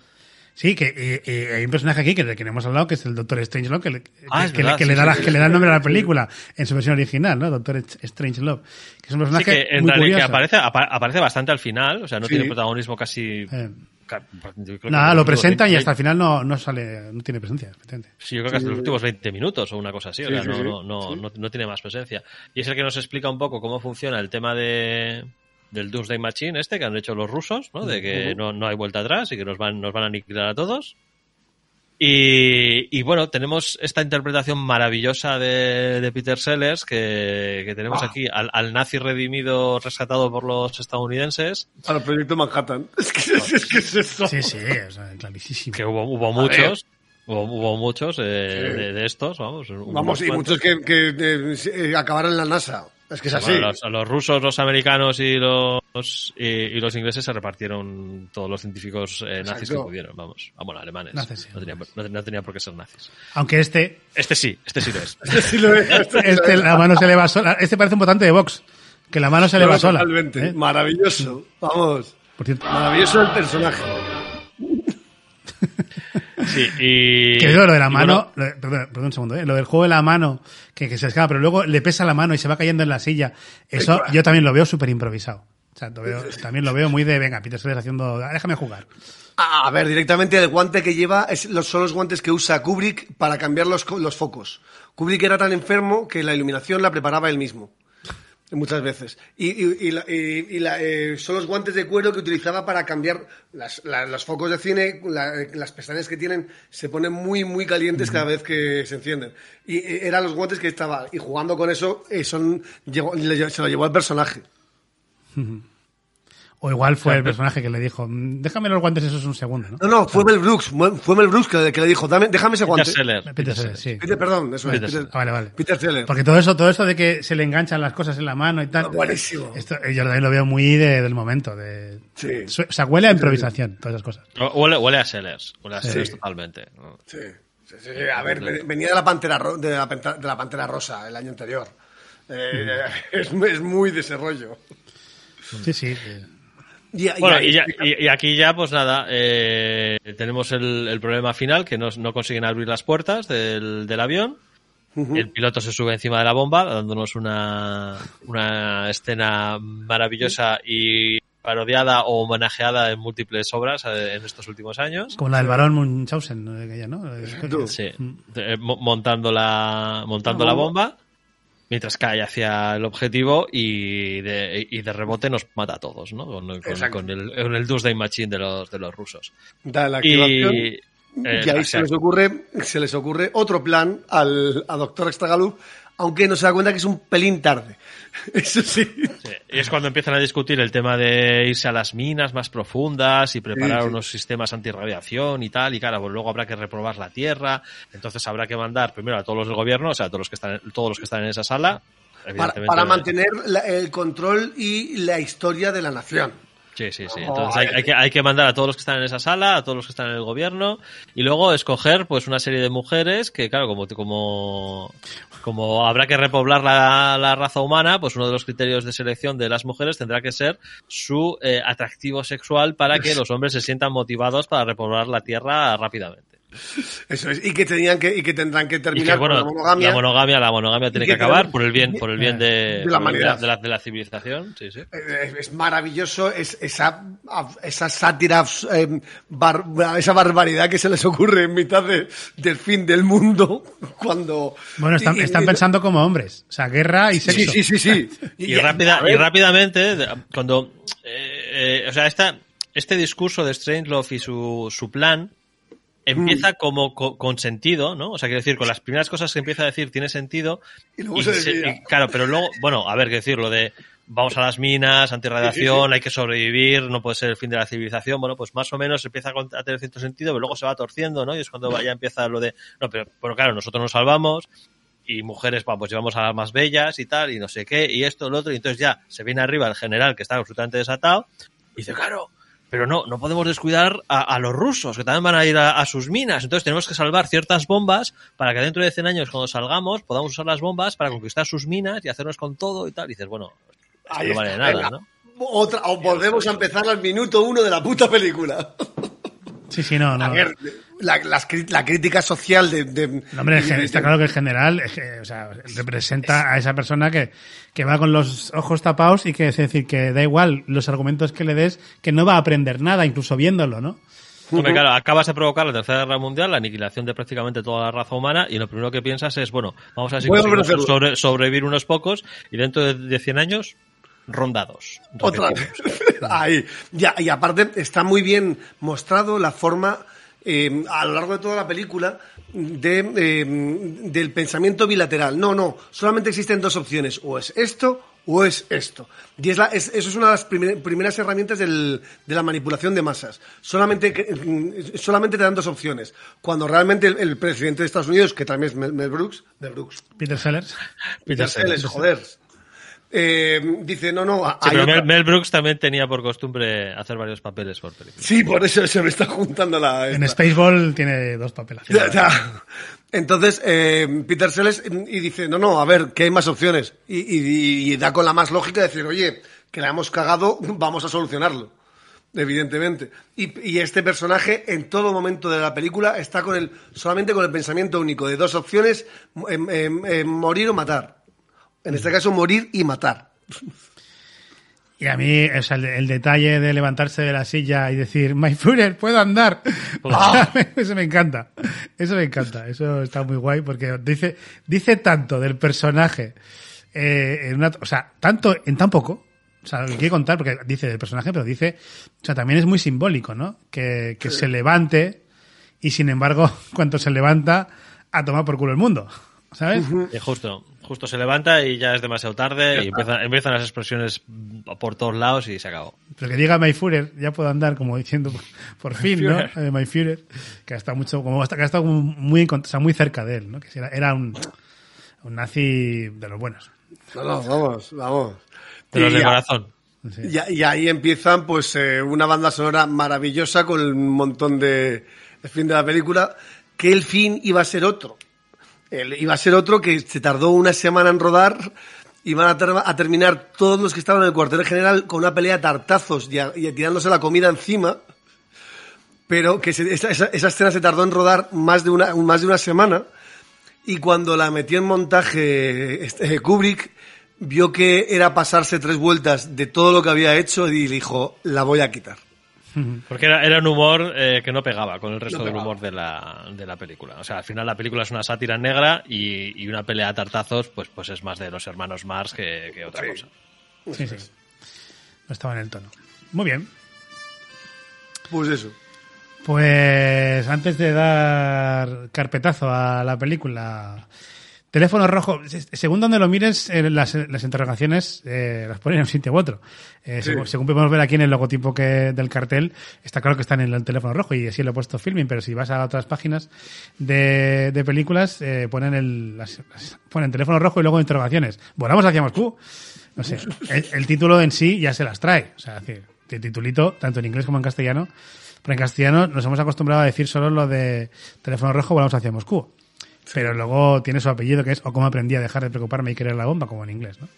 Sí, que y- y hay un personaje aquí que de quien hemos hablado, que es el Doctor Strangelove, que, le, Ah, que, que le- verdad, que sí, le da sí, la- sí, que le da el nombre a la película en su versión original, ¿no? Doctor Strangelove. Que es un Sí, personaje que en muy realidad que aparece, apa- aparece bastante al final, o sea, no Sí. tiene protagonismo casi... Eh, que Nada, lo presentan y 20, hasta el final no, no sale, no tiene presencia. Sí, yo creo que hasta los últimos 20 minutos o una cosa así, o sea, sí, no, sí, no, no, sí. no, no tiene más presencia. Y es el que nos explica un poco cómo funciona el tema de del Doomsday Machine este que han hecho los rusos, ¿no? De que no, no hay vuelta atrás y que nos van, nos van a aniquilar a todos. Y, y bueno, tenemos esta interpretación maravillosa de, de Peter Sellers que, que tenemos Ah. aquí al, al nazi redimido rescatado por los estadounidenses, Para el proyecto Manhattan. Es que es, que es eso. Sí, sí, o sea, clarísimo. que hubo, muchos, hubo, hubo muchos eh, de, de estos, vamos. Vamos, y muchos que, que eh, eh, acabaron en la NASA. Es que es así. Bueno, los, los rusos, los americanos y los y, y los ingleses se repartieron todos los científicos eh, nazis que pudieron, vamos, vamos, alemanes. Nazis, sí. no, tenían, por- no, no por qué ser nazis. Aunque este, Este sí, este sí lo es. Sí lo es, este sí lo este es. la mano se le va sola. Este parece un votante de Vox, que la mano se le va sola. Totalmente. ¿eh? Maravilloso. Vamos. Por cierto, Maravilloso el personaje. Sí, y. que digo, lo de la mano, bueno, lo perdón, perdón un segundo, ¿eh? lo del juego de la mano, que, que se escapa, pero luego le pesa la mano y se va cayendo en la silla. Eso yo también lo veo súper improvisado. O sea, lo veo- también lo veo muy de, venga, Peter Sellers haciendo, "Ah, déjame jugar. A ver, directamente el guante que lleva es, los, son los guantes que usa Kubrick para cambiar los, los focos. Kubrick era tan enfermo que la iluminación la preparaba él mismo. Muchas veces. Y, y- y la- y- y la- eh, son los guantes de cuero que utilizaba para cambiar las- la- los focos de cine, la- las pestañas que tienen se ponen muy, muy calientes cada vez que se encienden. Y eh, eran los guantes que estaba, y jugando con eso, eh, son, llegó- le- se lo llevó al personaje. O igual fue el personaje que le dijo, "Mm, déjame los guantes esos un segundo, ¿no? No, no, fue Mel Brooks, fue Mel Brooks que, le- que le dijo, Dame, déjame ese guante. Peter Seller. Peter Sellers, sí. Peter, perdón, eso es. Peter Peter, Ah, vale, vale. Peter Seller. Porque todo eso, todo eso de que se le enganchan las cosas en la mano y tal. Buenísimo. Esto, yo también lo veo muy de- del momento. De, Sí. O sea, huele a improvisación, todas esas cosas. Huele, huele a Sellers. Huele a Sí. Sellers totalmente. ¿no? Sí, sí, sí, A ver, ven- venía de la Pantera, Ro- de la, Panta- de la Pantera Rosa el año anterior. Eh, es, es muy de ese rollo. Sí, sí. Eh. Y, Bueno, y, ya- y- y aquí ya, pues nada, eh, tenemos el, el problema final, que no, no consiguen abrir las puertas del, del avión. El piloto se sube encima de la bomba, dándonos una, una escena maravillosa y parodiada o homenajeada en múltiples obras eh, en estos últimos años. Como la del varón Munchausen, ¿no? Aquella, ¿no? Eh, Sí, eh, mo- montando la montando la bomba mientras cae hacia el objetivo y de, y de rebote nos mata a todos, ¿no? Con, con- con el, con el Doomsday Machine de los, de los rusos. da la Y, activación. eh, y ahí se les, ocurre, se les ocurre otro plan al, a Doctor Extragaluf, aunque no se da cuenta que es un pelín tarde. Eso sí. Sí, y es cuando empiezan a discutir el tema de irse a las minas más profundas y preparar Sí, sí. unos sistemas antirradiación y tal, y claro, pues luego habrá que reprobar la Tierra, entonces habrá que mandar primero a todos los del gobierno, o sea, a todos los que están, todos los que están en esa sala, Para, mantener la- el control y la historia de la nación. Sí, sí, sí. Oh, Entonces hay, hay que, hay que mandar a todos los que están en esa sala, a todos los que están en el gobierno, y luego escoger pues una serie de mujeres que, claro, como, como, como habrá que repoblar la, la raza humana, pues uno de los criterios de selección de las mujeres tendrá que ser su eh, atractivo sexual para que los hombres se sientan motivados para repoblar la tierra rápidamente. Eso es. Y que tenían que, y que tendrán que Y terminar que, bueno, con la monogamia. la monogamia, la monogamia tiene Y que que acabar por el bien, por el bien de, de la humanidad. de la, de la civilización, sí, sí. Eh, Es maravilloso es, esa, esa sátira, eh, bar- esa barbaridad que se les ocurre en mitad de- del fin del mundo cuando... Bueno, están, y- y- están pensando como hombres. O sea, guerra y Sí, sexo. sí, sí, sí. y, rápida, a ver, y rápidamente, cuando, eh, eh, o sea, esta, este discurso de Strangelove y su, su plan empieza Mm. como co- con sentido, ¿no? O sea, quiero decir, con las primeras cosas que empieza a decir tiene sentido. Y luego se y, claro, pero luego, bueno, a ver, qué decir, lo de vamos a las minas, antirradiación, hay que sobrevivir, no puede ser el fin de la civilización, bueno, pues más o menos empieza a tener cierto sentido, pero luego se va torciendo, ¿no? Y es cuando ya empieza lo de, no, pero, pero claro, nosotros nos salvamos, y mujeres, pues llevamos a las más bellas y tal, y no sé qué, y esto, lo otro, y entonces ya se viene arriba el general que está absolutamente desatado, y dice, claro, pero no, no podemos descuidar a, a los rusos, que también van a ir a, a sus minas, entonces tenemos que salvar ciertas bombas para que dentro de 100 años, cuando salgamos, podamos usar las bombas para conquistar sus minas y hacernos con todo y tal, y dices, bueno, esto no vale nada. ¿no? Otra, o volvemos a empezar al minuto uno de la puta película. Sí, sí, no, no. A ver, la, las la crítica social de... de- No, hombre, de- está claro que el general es que, o sea, representa a esa persona que, que va con los ojos tapados y que es decir, que da igual los argumentos que le des, que no va a aprender nada, incluso viéndolo, ¿no? Hombre, claro, acabas de provocar la tercera guerra mundial, la aniquilación de prácticamente toda la raza humana, y lo primero que piensas es, bueno, vamos a sobre- sobrevivir unos pocos, y dentro de, de 100 años, rondados. Otra vez. Ahí. Ya, y aparte está muy bien mostrado la forma eh, a lo largo de toda la película de, eh, del pensamiento bilateral. No, no, solamente existen dos opciones, o es esto o es esto. Y es la- es- eso es una de las primer- primeras herramientas del- de la manipulación de masas. Solamente, que- mm, solamente te dan dos opciones. Cuando realmente el, el presidente de Estados Unidos, que también es Mel, Mel Brooks, Mel Brooks, Peter Sellers. Peter Sellers, joder, eh, dice, no, no, Sí, hay pero otra- Mel, Mel Brooks también tenía por costumbre hacer varios papeles por película. Sí, por eso se me está juntando la... En. Spaceball tiene dos papeles. Ya, ya. Entonces, eh, Peter Sellers y dice, no, no, a ver, que hay más opciones. Y, y- y da con la más lógica de decir, oye, que la hemos cagado, vamos a solucionarlo. Evidentemente. Y, y este personaje, en todo momento de la película, está con el, solamente con el pensamiento único de dos opciones, em- em- em, morir o matar. En este caso, morir y matar. Y a mí, o sea, el, el detalle de levantarse de la silla y decir, My Führer, puedo andar. Eso me encanta. Eso me encanta. Eso está muy guay porque dice, dice tanto del personaje eh, en una, o sea, tanto, en tan poco, o sea, lo que quiere contar, porque dice el personaje, pero dice, o sea, también es muy simbólico, ¿no? Que, que se levante y sin embargo, cuando se levanta, a tomar por culo el mundo, ¿sabes? Y justo, justo se levanta y ya es demasiado tarde y empiezan, empiezan las expresiones por todos lados y se acabó. Pero que diga My Führer, ya puedo andar como diciendo por fin, ¿no? Eh, My Führer, que ha estado mucho, como hasta que ha estado muy, o sea, muy cerca de él, ¿no? Que era, era un, un nazi de los buenos. No, no, vamos, vamos. De los de corazón. Y ahí empiezan, pues, eh, una banda sonora maravillosa con un montón de. El fin de la película, que el fin iba a ser otro. Iba a ser otro que se tardó una semana en rodar. A, ter- a terminar todos los que estaban en el cuartel general con una pelea a tartazos y, y tirándose la comida encima. Pero que esa, escena se tardó en rodar más de una, más de una semana. Y cuando la metió en montaje este, Kubrick, vio que era pasarse tres vueltas de todo lo que había hecho y dijo, la voy a quitar. Porque era, era un humor eh, que no pegaba con el resto No del humor de la, de la película. O sea, al final la película es una sátira negra y, y una pelea a tartazos, pues, pues es más de los hermanos Mars que, que otra Sí. cosa. Sí, sí. No estaba en el tono. Muy bien. Pues eso. Pues antes de dar carpetazo a la película, teléfono rojo, se- según donde lo mires, eh, las, las interrogaciones eh, las ponen en un sitio u otro. Eh, Sí. según, según podemos ver aquí en el logotipo que, del cartel, está claro que están en el teléfono rojo y así lo he puesto filming, pero si vas a otras páginas de, de películas, eh, ponen el las- las- ponen teléfono rojo y luego interrogaciones. Volamos hacia Moscú. No sé, el, el título en sí ya se las trae. O sea, es decir, el titulito, tanto en inglés como en castellano, pero en castellano nos hemos acostumbrado a decir solo lo de teléfono rojo, volamos hacia Moscú. Pero luego tiene su apellido que es o cómo aprendí a dejar de preocuparme y querer la bomba, como en inglés, ¿no?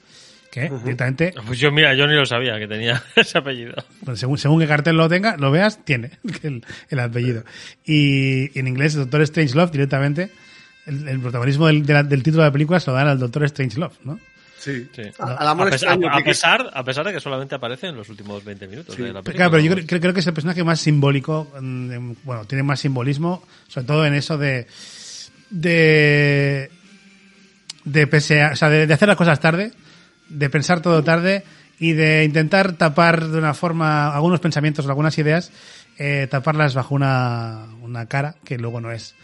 Que directamente, Pues yo, mira, yo ni lo sabía que tenía ese apellido. pues según, según qué cartel lo tenga, lo veas, tiene el, el apellido. Y, en inglés, Doctor Strange Love directamente, el, el protagonismo del, de la- del título de la película se lo dan al Doctor Strange Love, ¿no? Sí. Sí. A- pesar, a pesar, a pesar de que solamente aparece en los últimos 20 minutos de la película. Claro, pero yo creo, creo que es el personaje más simbólico, mm, bueno, tiene más simbolismo, sobre todo en eso de de de o sea, de, de hacer las cosas tarde, de pensar todo tarde y de intentar tapar de una forma algunos pensamientos o algunas ideas, eh, taparlas bajo una, una cara que luego no es.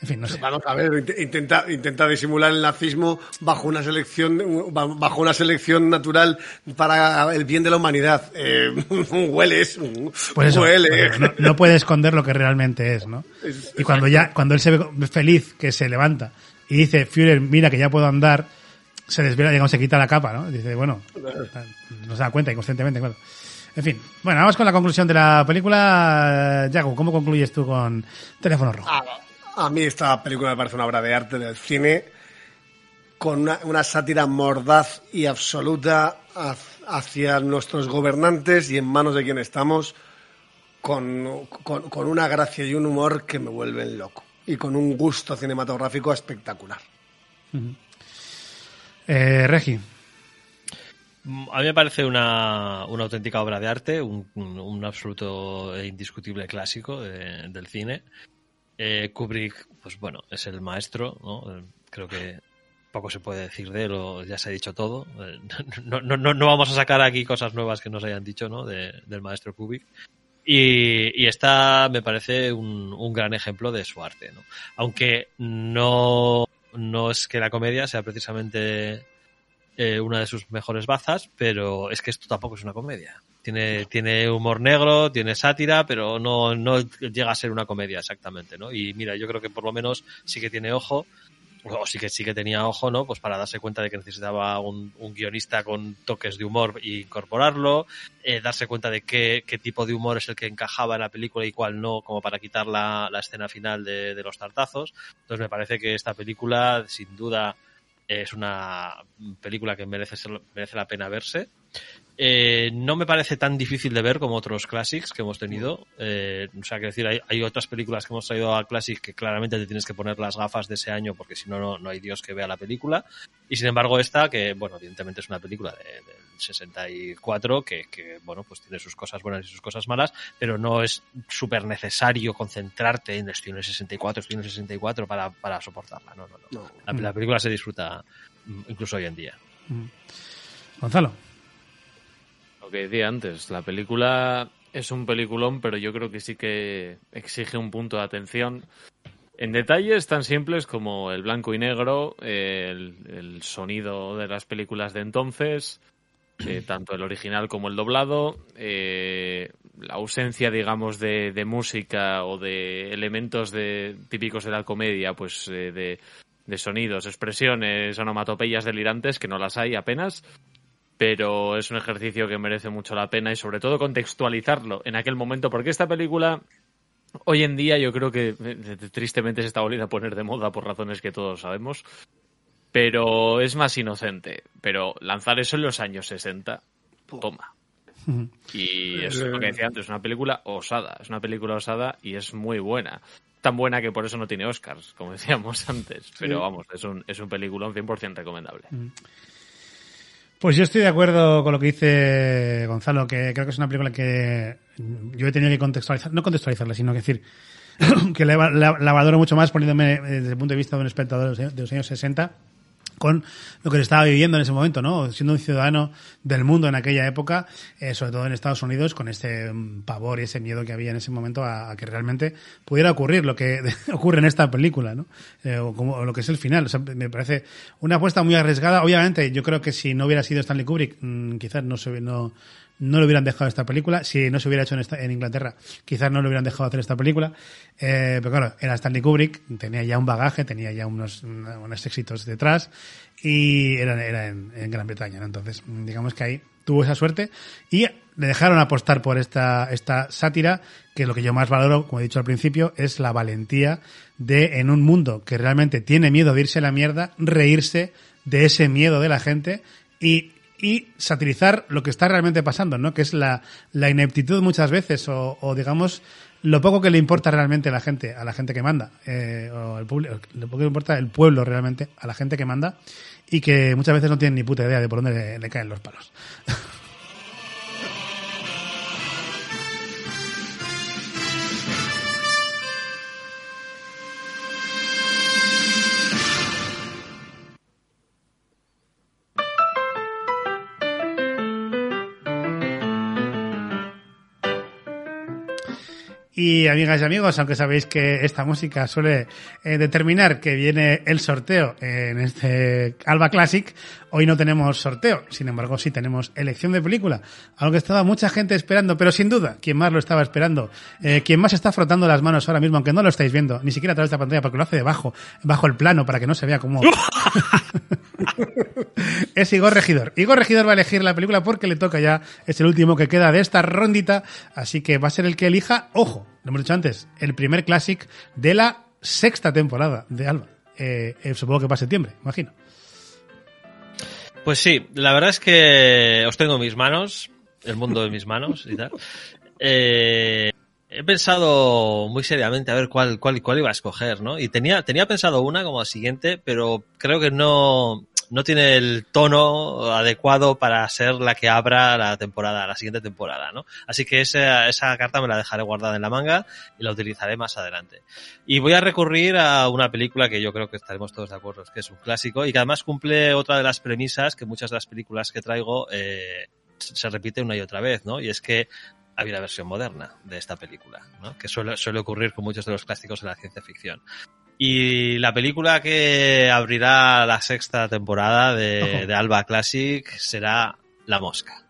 En fin, no sé. Vamos a ver, int- intenta, intenta disimular el nazismo bajo una selección, bajo una selección natural para el bien de la humanidad. Eh, hueles, Pues eso, huele. no, no puede esconder lo que realmente es, ¿no? Y cuando ya, cuando él se ve feliz, que se levanta y dice, Führer, mira que ya puedo andar, se desvela, digamos, se quita la capa, ¿no? Dice, bueno, no se da cuenta inconscientemente, claro. En fin, bueno, vamos con la conclusión de la película. Yago, ¿cómo concluyes tú con Teléfono Rojo? A, a mí esta película me parece una obra de arte del cine con una, una sátira mordaz y absoluta ha- hacia nuestros gobernantes y en manos de quien estamos con, con- con una gracia y un humor que me vuelven loco y con un gusto cinematográfico espectacular. Eh, Regi, A mí me parece una, una auténtica obra de arte, un, un- un absoluto e indiscutible clásico de- del cine. Eh, Kubrick, pues bueno, es el maestro, ¿no? Eh, Creo que poco se puede decir de él, o ya se ha dicho todo. Eh, No, no, no, vamos a sacar aquí cosas nuevas que nos hayan dicho, ¿no? De- del maestro Kubrick. Y, y esta me parece un, un gran ejemplo de su arte, ¿no? Aunque no, no es que la comedia sea precisamente eh, una de sus mejores bazas, pero es que esto tampoco es una comedia. Tiene, tiene humor negro, tiene sátira, pero no, no llega a ser una comedia exactamente, ¿no? Y mira, yo creo que por lo menos sí que tiene ojo, o sí que sí que tenía ojo, ¿no? Pues para darse cuenta de que necesitaba un, guionista con toques de humor e incorporarlo, eh, darse cuenta de qué, qué tipo de humor es el que encajaba en la película y cuál no, como para quitar la, la escena final de, de los tartazos. Entonces me parece que esta película, sin duda, es una película que merece, merece la pena verse. Eh, no me parece tan difícil de ver como otros classics que hemos tenido. Eh, o sea, que decir, hay, hay otras películas que hemos traído a Classic que claramente te tienes que poner las gafas de ese año porque si no, no, hay Dios que vea la película. Y sin embargo, esta, que, bueno, evidentemente es una película de- del 64, que, que, bueno, pues tiene sus cosas buenas y sus cosas malas, pero no es súper necesario concentrarte en estoy en el 64, estoy en el 64 para, para soportarla. No, no, no. No. La, la película se disfruta mm, incluso hoy en día. Gonzalo. Lo que decía antes, la película es un peliculón, pero yo creo que sí que exige un punto de atención. En detalles tan simples como el blanco y negro, el, el sonido de las películas de entonces, eh, tanto el original como el doblado, eh, la ausencia, digamos, de, de música o de elementos de, típicos de la comedia, pues eh, de, de sonidos, expresiones, onomatopeyas delirantes, que no las hay apenas, pero es un ejercicio que merece mucho la pena y sobre todo contextualizarlo en aquel momento, porque esta película hoy en día yo creo que eh, tristemente se está volviendo a poner de moda por razones que todos sabemos, pero es más inocente. Pero lanzar eso en los años 60, toma. Y es lo que decía antes, es una película osada, es una película osada y es muy buena. Tan buena que por eso no tiene Oscars, como decíamos antes. Pero vamos, es un, es un peliculón 100% recomendable. Pues yo estoy de acuerdo con lo que dice Gonzalo, que creo que es una película que yo he tenido que contextualizar, no contextualizarla, sino que decir que la, la- la valoro mucho más poniéndome eh, desde el punto de vista de un espectador de los- de los años 60 con lo que se estaba viviendo en ese momento, ¿no? Siendo un ciudadano del mundo en aquella época, eh, sobre todo en Estados Unidos, con ese mm, pavor y ese miedo que había en ese momento a, que realmente pudiera ocurrir lo que ocurre en esta película, ¿no? Eh, o, como, o lo que es el final. O sea, me parece una apuesta muy arriesgada. Obviamente, yo creo que si no hubiera sido Stanley Kubrick, mm, quizás no se no no le hubieran dejado esta película. Si no se hubiera hecho en, esta- en Inglaterra, quizás no le hubieran dejado hacer esta película. Eh, pero claro, era Stanley Kubrick, tenía ya un bagaje, tenía ya unos, unos éxitos detrás y era, era en, Gran Bretaña. Entonces, digamos que ahí tuvo esa suerte y le dejaron apostar por esta, esta sátira, que lo que yo más valoro, como he dicho al principio, es la valentía de, en un mundo que realmente tiene miedo de irse a la mierda, reírse de ese miedo de la gente y y satirizar lo que está realmente pasando, ¿no? Que es la, la ineptitud muchas veces o, o, digamos lo poco que le importa realmente a la gente, a la gente que manda, eh, o al público, lo poco que le importa el pueblo realmente a la gente que manda y que muchas veces no tienen ni puta idea de por dónde le caen los palos. Y amigas y amigos, aunque sabéis que esta música suele eh, determinar que viene el sorteo en este Alba Classic, hoy no tenemos sorteo. Sin embargo, sí tenemos elección de película. Algo que estaba mucha gente esperando, pero sin duda, quien más lo estaba esperando, eh, quien más está frotando las manos ahora mismo, aunque no lo estáis viendo, ni siquiera a través de esta pantalla, porque lo hace debajo, bajo el plano, para que no se vea cómo... es Igor Regidor. Igor Regidor va a elegir la película porque le toca ya, es el último que queda de esta rondita, así que va a ser el que elija, ojo, lo hemos dicho antes, el primer classic de la sexta temporada de Alba. Eh, eh, supongo que para septiembre, imagino. Pues sí, la verdad es que os tengo en mis manos, el mundo en mis manos y tal. Eh, he pensado muy seriamente a ver cuál, cuál, cuál iba a escoger, ¿no? Y tenía, tenía pensado una como la siguiente, pero creo que no, no tiene el tono adecuado para ser la que abra la temporada, la siguiente temporada, ¿no? Así que esa, esa carta me la dejaré guardada en la manga y la utilizaré más adelante. Y voy a recurrir a una película que yo creo que estaremos todos de acuerdo, que es un clásico y que además cumple otra de las premisas que muchas de las películas que traigo eh, se repite una y otra vez, ¿no? Y es que había una versión moderna de esta película, ¿no? que suele, suele ocurrir con muchos de los clásicos de la ciencia ficción. Y la película que abrirá la sexta temporada de, de Alba Classic será La Mosca.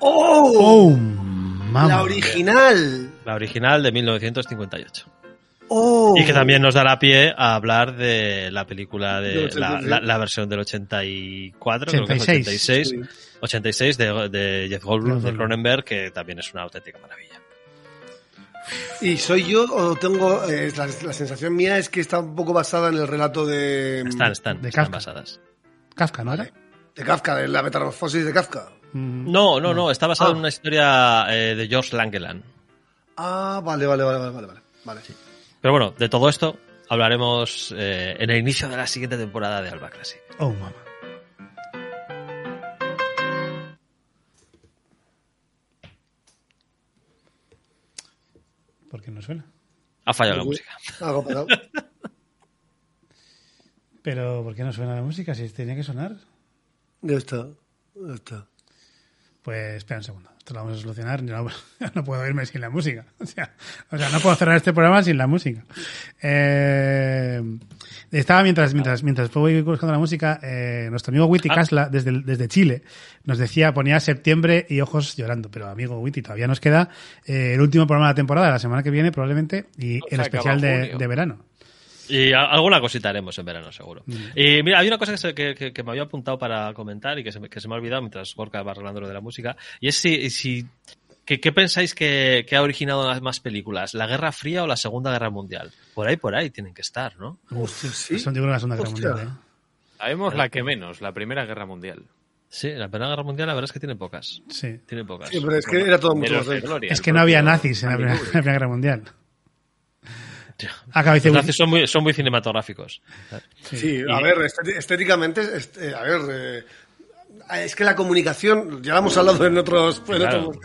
¡Oh! ¡Oh! Mamá. La original. La original de 1958. ¡Oh! Y que también nos dará pie a hablar de la película de la, 86. la- la versión del 84, creo que es 86. 86, 86 de, de Jeff Goldblum, de. Cronenberg, que también es una auténtica maravilla. ¿Y soy yo o tengo.? eh, la, la sensación mía es que está un poco basada en el relato de. Están, están, de están Kafka. basadas. Kafka, ¿no era? De Kafka, de la metamorfosis de Kafka. Mm, No, no, no, está basado Ah. en una historia eh, de George Langeland. Ah, vale, vale, vale, vale, vale. vale. vale. Pero bueno, de todo esto hablaremos eh, en el inicio de la siguiente temporada de Alba Classic. Oh, mamá. ¿Por qué no suena? Ha fallado la música. Algo ha pasado. Pero, ¿por qué no suena la música si tenía que sonar? Ya está. Ya está. Pues espera un segundo. Esto lo vamos a solucionar. No, no puedo irme sin la música. O sea, o sea, no puedo cerrar este programa sin la música. Eh, estaba mientras, mientras, mientras voy buscando la música, eh, nuestro amigo Witty Ah. Casla, desde, desde Chile, nos decía, ponía septiembre y ojos llorando. Pero amigo Witty, todavía nos queda eh, el último programa de la temporada, la semana que viene probablemente, y O el especial de, de verano. Y a- alguna cosita haremos en verano, seguro. Mm. Y mira, hay una cosa que, se- que, que- que me había apuntado para comentar y que se, me- que se me ha olvidado mientras Gorka va lo de la música. Y es si, si ¿qué, qué pensáis que, que ha originado las más películas? ¿La Guerra Fría o la Segunda Guerra Mundial? Por ahí, por ahí tienen que estar, ¿no? Hostia, sí. Creo que la Segunda Guerra Hostia. Mundial, ¿eh? Sabemos la que menos, la Primera Guerra Mundial. Sí, la Primera Guerra Mundial la verdad es que tiene pocas. Sí. Tiene pocas. Sí, pero es que era todo mucho más de de- Gloria, Es que no había nazis en la Primera, Stanley en la Primera Guerra Mundial. Ya. Acaba dice Los Witty- nazis son muy, son muy cinematográficos. Sí, a ver, estéti- estéticamente, este, a ver, eh, es que la comunicación, ya hemos hablado en otros, en Claro. otros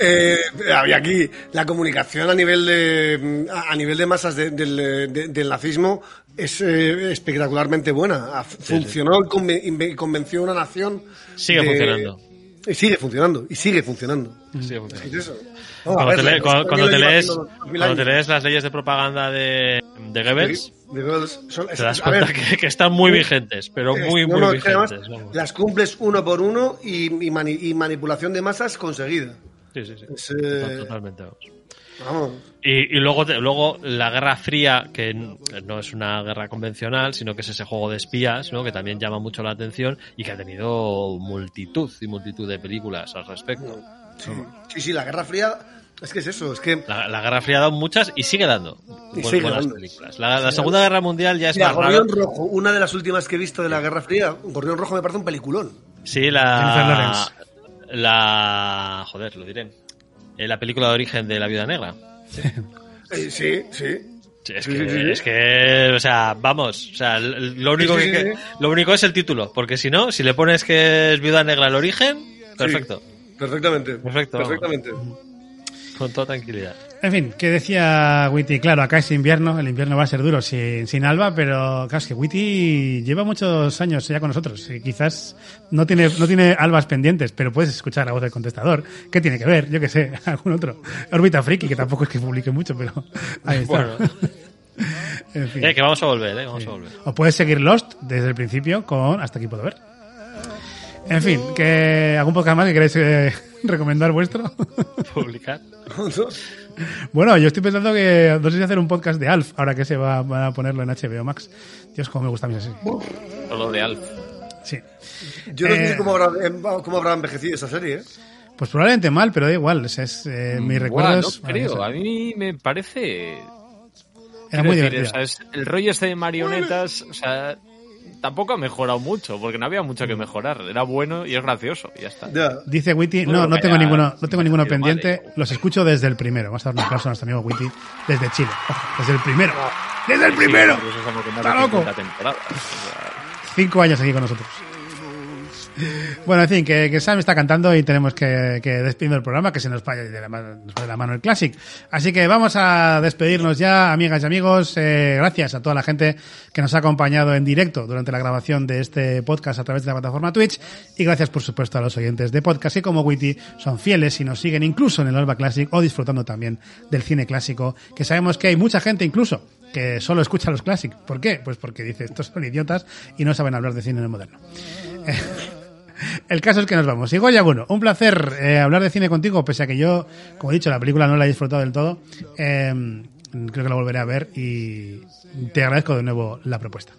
eh, había aquí la comunicación a nivel de a nivel de masas de- del, eh, de- del nazismo es eh, espectacularmente buena. Funcionó y conven- y convenció a una nación. Sigue de- funcionando. Y sigue funcionando, y sigue funcionando. Sigue funcionando. Es eso. No, a Cuando, ver, te, le- cuando- cuando lees, cuando te las leyes de propaganda de, de Goebbels, De Goebbels, son- te das ver, cuenta que, que están muy vigentes, pero muy, no, muy no, además vigentes. las cumples uno por uno y, y mani- y manipulación de masas conseguida. Sí, sí, sí. Es, eh, Totalmente, vamos. Vamos. Y, y luego, te- luego la Guerra Fría, que no es una guerra convencional, sino que es ese juego de espías, ¿no? que también llama mucho la atención y que ha tenido multitud y multitud de películas al respecto. Sí, sí, sí, la Guerra Fría es que es eso, es que La, la Guerra Fría ha dado muchas y sigue dando Y sigue buenas dando. películas. La, la Segunda Guerra Mundial ya es Mira, más raro. Gorrión Rojo, una de las últimas que he visto de la Guerra Fría, Gorrión Rojo me parece un peliculón. Sí, Jennifer la. Lawrence. La. Joder, lo diré. Eh, La película de origen de la Viuda Negra. Sí, sí. Sí, es, que, sí, sí. es que, o sea, vamos, o sea, lo único, que, lo único es el título, porque si no, si le pones que es Viuda Negra el origen, perfecto, Perfectamente. Perfecto, vamos. Perfectamente. con toda tranquilidad. En fin, que decía Witty, claro, acá es invierno, el invierno va a ser duro sin, sin Alba, pero claro, es que Witty lleva muchos años ya con nosotros y quizás no tiene, no tiene albas pendientes, pero puedes escuchar la voz del contestador. ¿Qué tiene que ver? Yo qué sé, algún otro. Orbita Friki, que tampoco es que publique mucho, pero ahí está. Bueno. en fin. Eh, que vamos a volver, eh, vamos a volver. O puedes seguir Lost desde el principio con Hasta aquí puedo ver. En fin, que algún podcast más que queréis eh, recomendar vuestro. Publicar. Bueno, yo estoy pensando que no sé si hacer un podcast de Alf, ahora que se va, van a ponerlo en HBO Max. Dios, cómo me gusta a mí esa serie. Solo de Alf. Sí. Yo no Eh, sé cómo habrá, em, cómo habrá envejecido esa serie, ¿eh? Pues probablemente mal, pero da igual. Es, es, eh, mi Buah, recuerdo no es creo, a mí me parece... Era muy decir, divertida. o sea, es- el rollo este de marionetas, o sea, tampoco ha mejorado mucho, porque no había mucho que mejorar. Era bueno y es gracioso, y ya está. Dice Witty, no, no tengo ninguno, no tengo ninguno pendiente, los escucho desde el primero. Vamos a dar un aplauso a nuestro amigo Witty desde Chile. Desde el primero. ¡Desde el primero! Más ¡Está de loco! 50 temporadas, o sea, Cinco años aquí con nosotros. Bueno, en fin, que, Sam está cantando y tenemos que, que despedir el programa, que se nos vaya de la, nos de la mano el Classic. Así que vamos a despedirnos ya, amigas y amigos. Eh, gracias a toda la gente que nos ha acompañado en directo durante la grabación de este podcast a través de la plataforma Twitch. Y gracias, por supuesto, a los oyentes de podcast que como Witty son fieles y nos siguen incluso en el Alba Classic o disfrutando también del cine clásico, que sabemos que hay mucha gente incluso que solo escucha los Classic. ¿Por qué? Pues porque dice, estos son idiotas y no saben hablar de cine moderno. El caso es que nos vamos. Y Goya, bueno, un placer eh, hablar de cine contigo, pese a que yo, como he dicho, la película no la he disfrutado del todo. Eh, creo que la volveré a ver y te agradezco de nuevo la propuesta.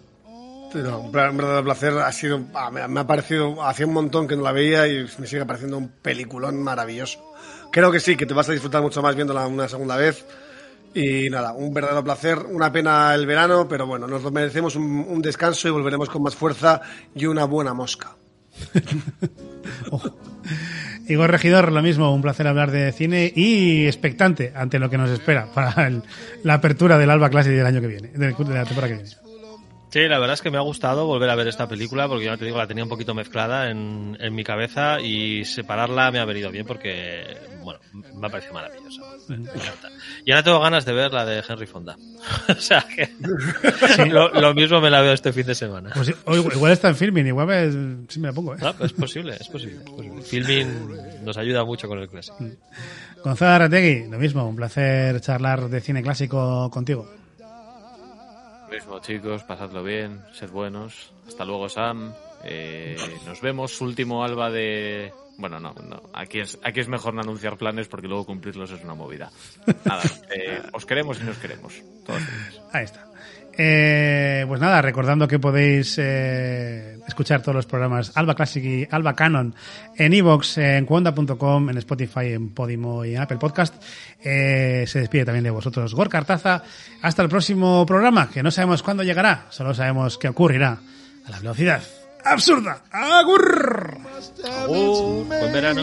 Un verdadero placer. Ha sido, ah, me, ha parecido, hacía un montón que no la veía y me sigue pareciendo un peliculón maravilloso. Creo que sí, que te vas a disfrutar mucho más viéndola una segunda vez. Y nada, un verdadero placer. Una pena el verano, pero bueno, nos merecemos un, un descanso y volveremos con más fuerza y una buena mosca. Igor Regidor, lo mismo, un placer hablar de cine y expectante ante lo que nos espera para el- la apertura del Alba Classic del año que viene, de la temporada que viene. Sí, la verdad es que me ha gustado volver a ver esta película porque ya te digo, la tenía un poquito mezclada en, en mi cabeza y separarla me ha venido bien porque, bueno, me ha parecido maravillosa. Me encanta. Y ahora tengo ganas de ver la de Henry Fonda. o sea que lo, lo mismo me la veo este fin de semana. Pues o igual, está en filming, igual me, sí me la pongo. ¿eh? Pues es posible, es posible. es posible. Filming nos ayuda mucho con el clásico. Gonzalo Arretegui, lo mismo, un placer charlar de cine clásico contigo. Lo mismo, chicos, pasadlo bien, sed buenos. Hasta luego, Sam. Eh, nos vemos. Último alba de. Bueno, no, no. Aquí es, aquí es mejor no anunciar planes porque luego cumplirlos es una movida. Nada, eh, os queremos y nos queremos. Todos. Ahí está. Eh, pues nada, recordando que podéis eh, escuchar todos los programas Alba Classic y Alba Canon en iVoox, en cuonda.com, en Spotify, en Podimo y en Apple Podcast. Eh, se despide también de vosotros Gorka Artaza. Hasta el próximo programa, que no sabemos cuándo llegará, solo sabemos que ocurrirá a la velocidad absurda. ¡Agur! Agur, buen verano.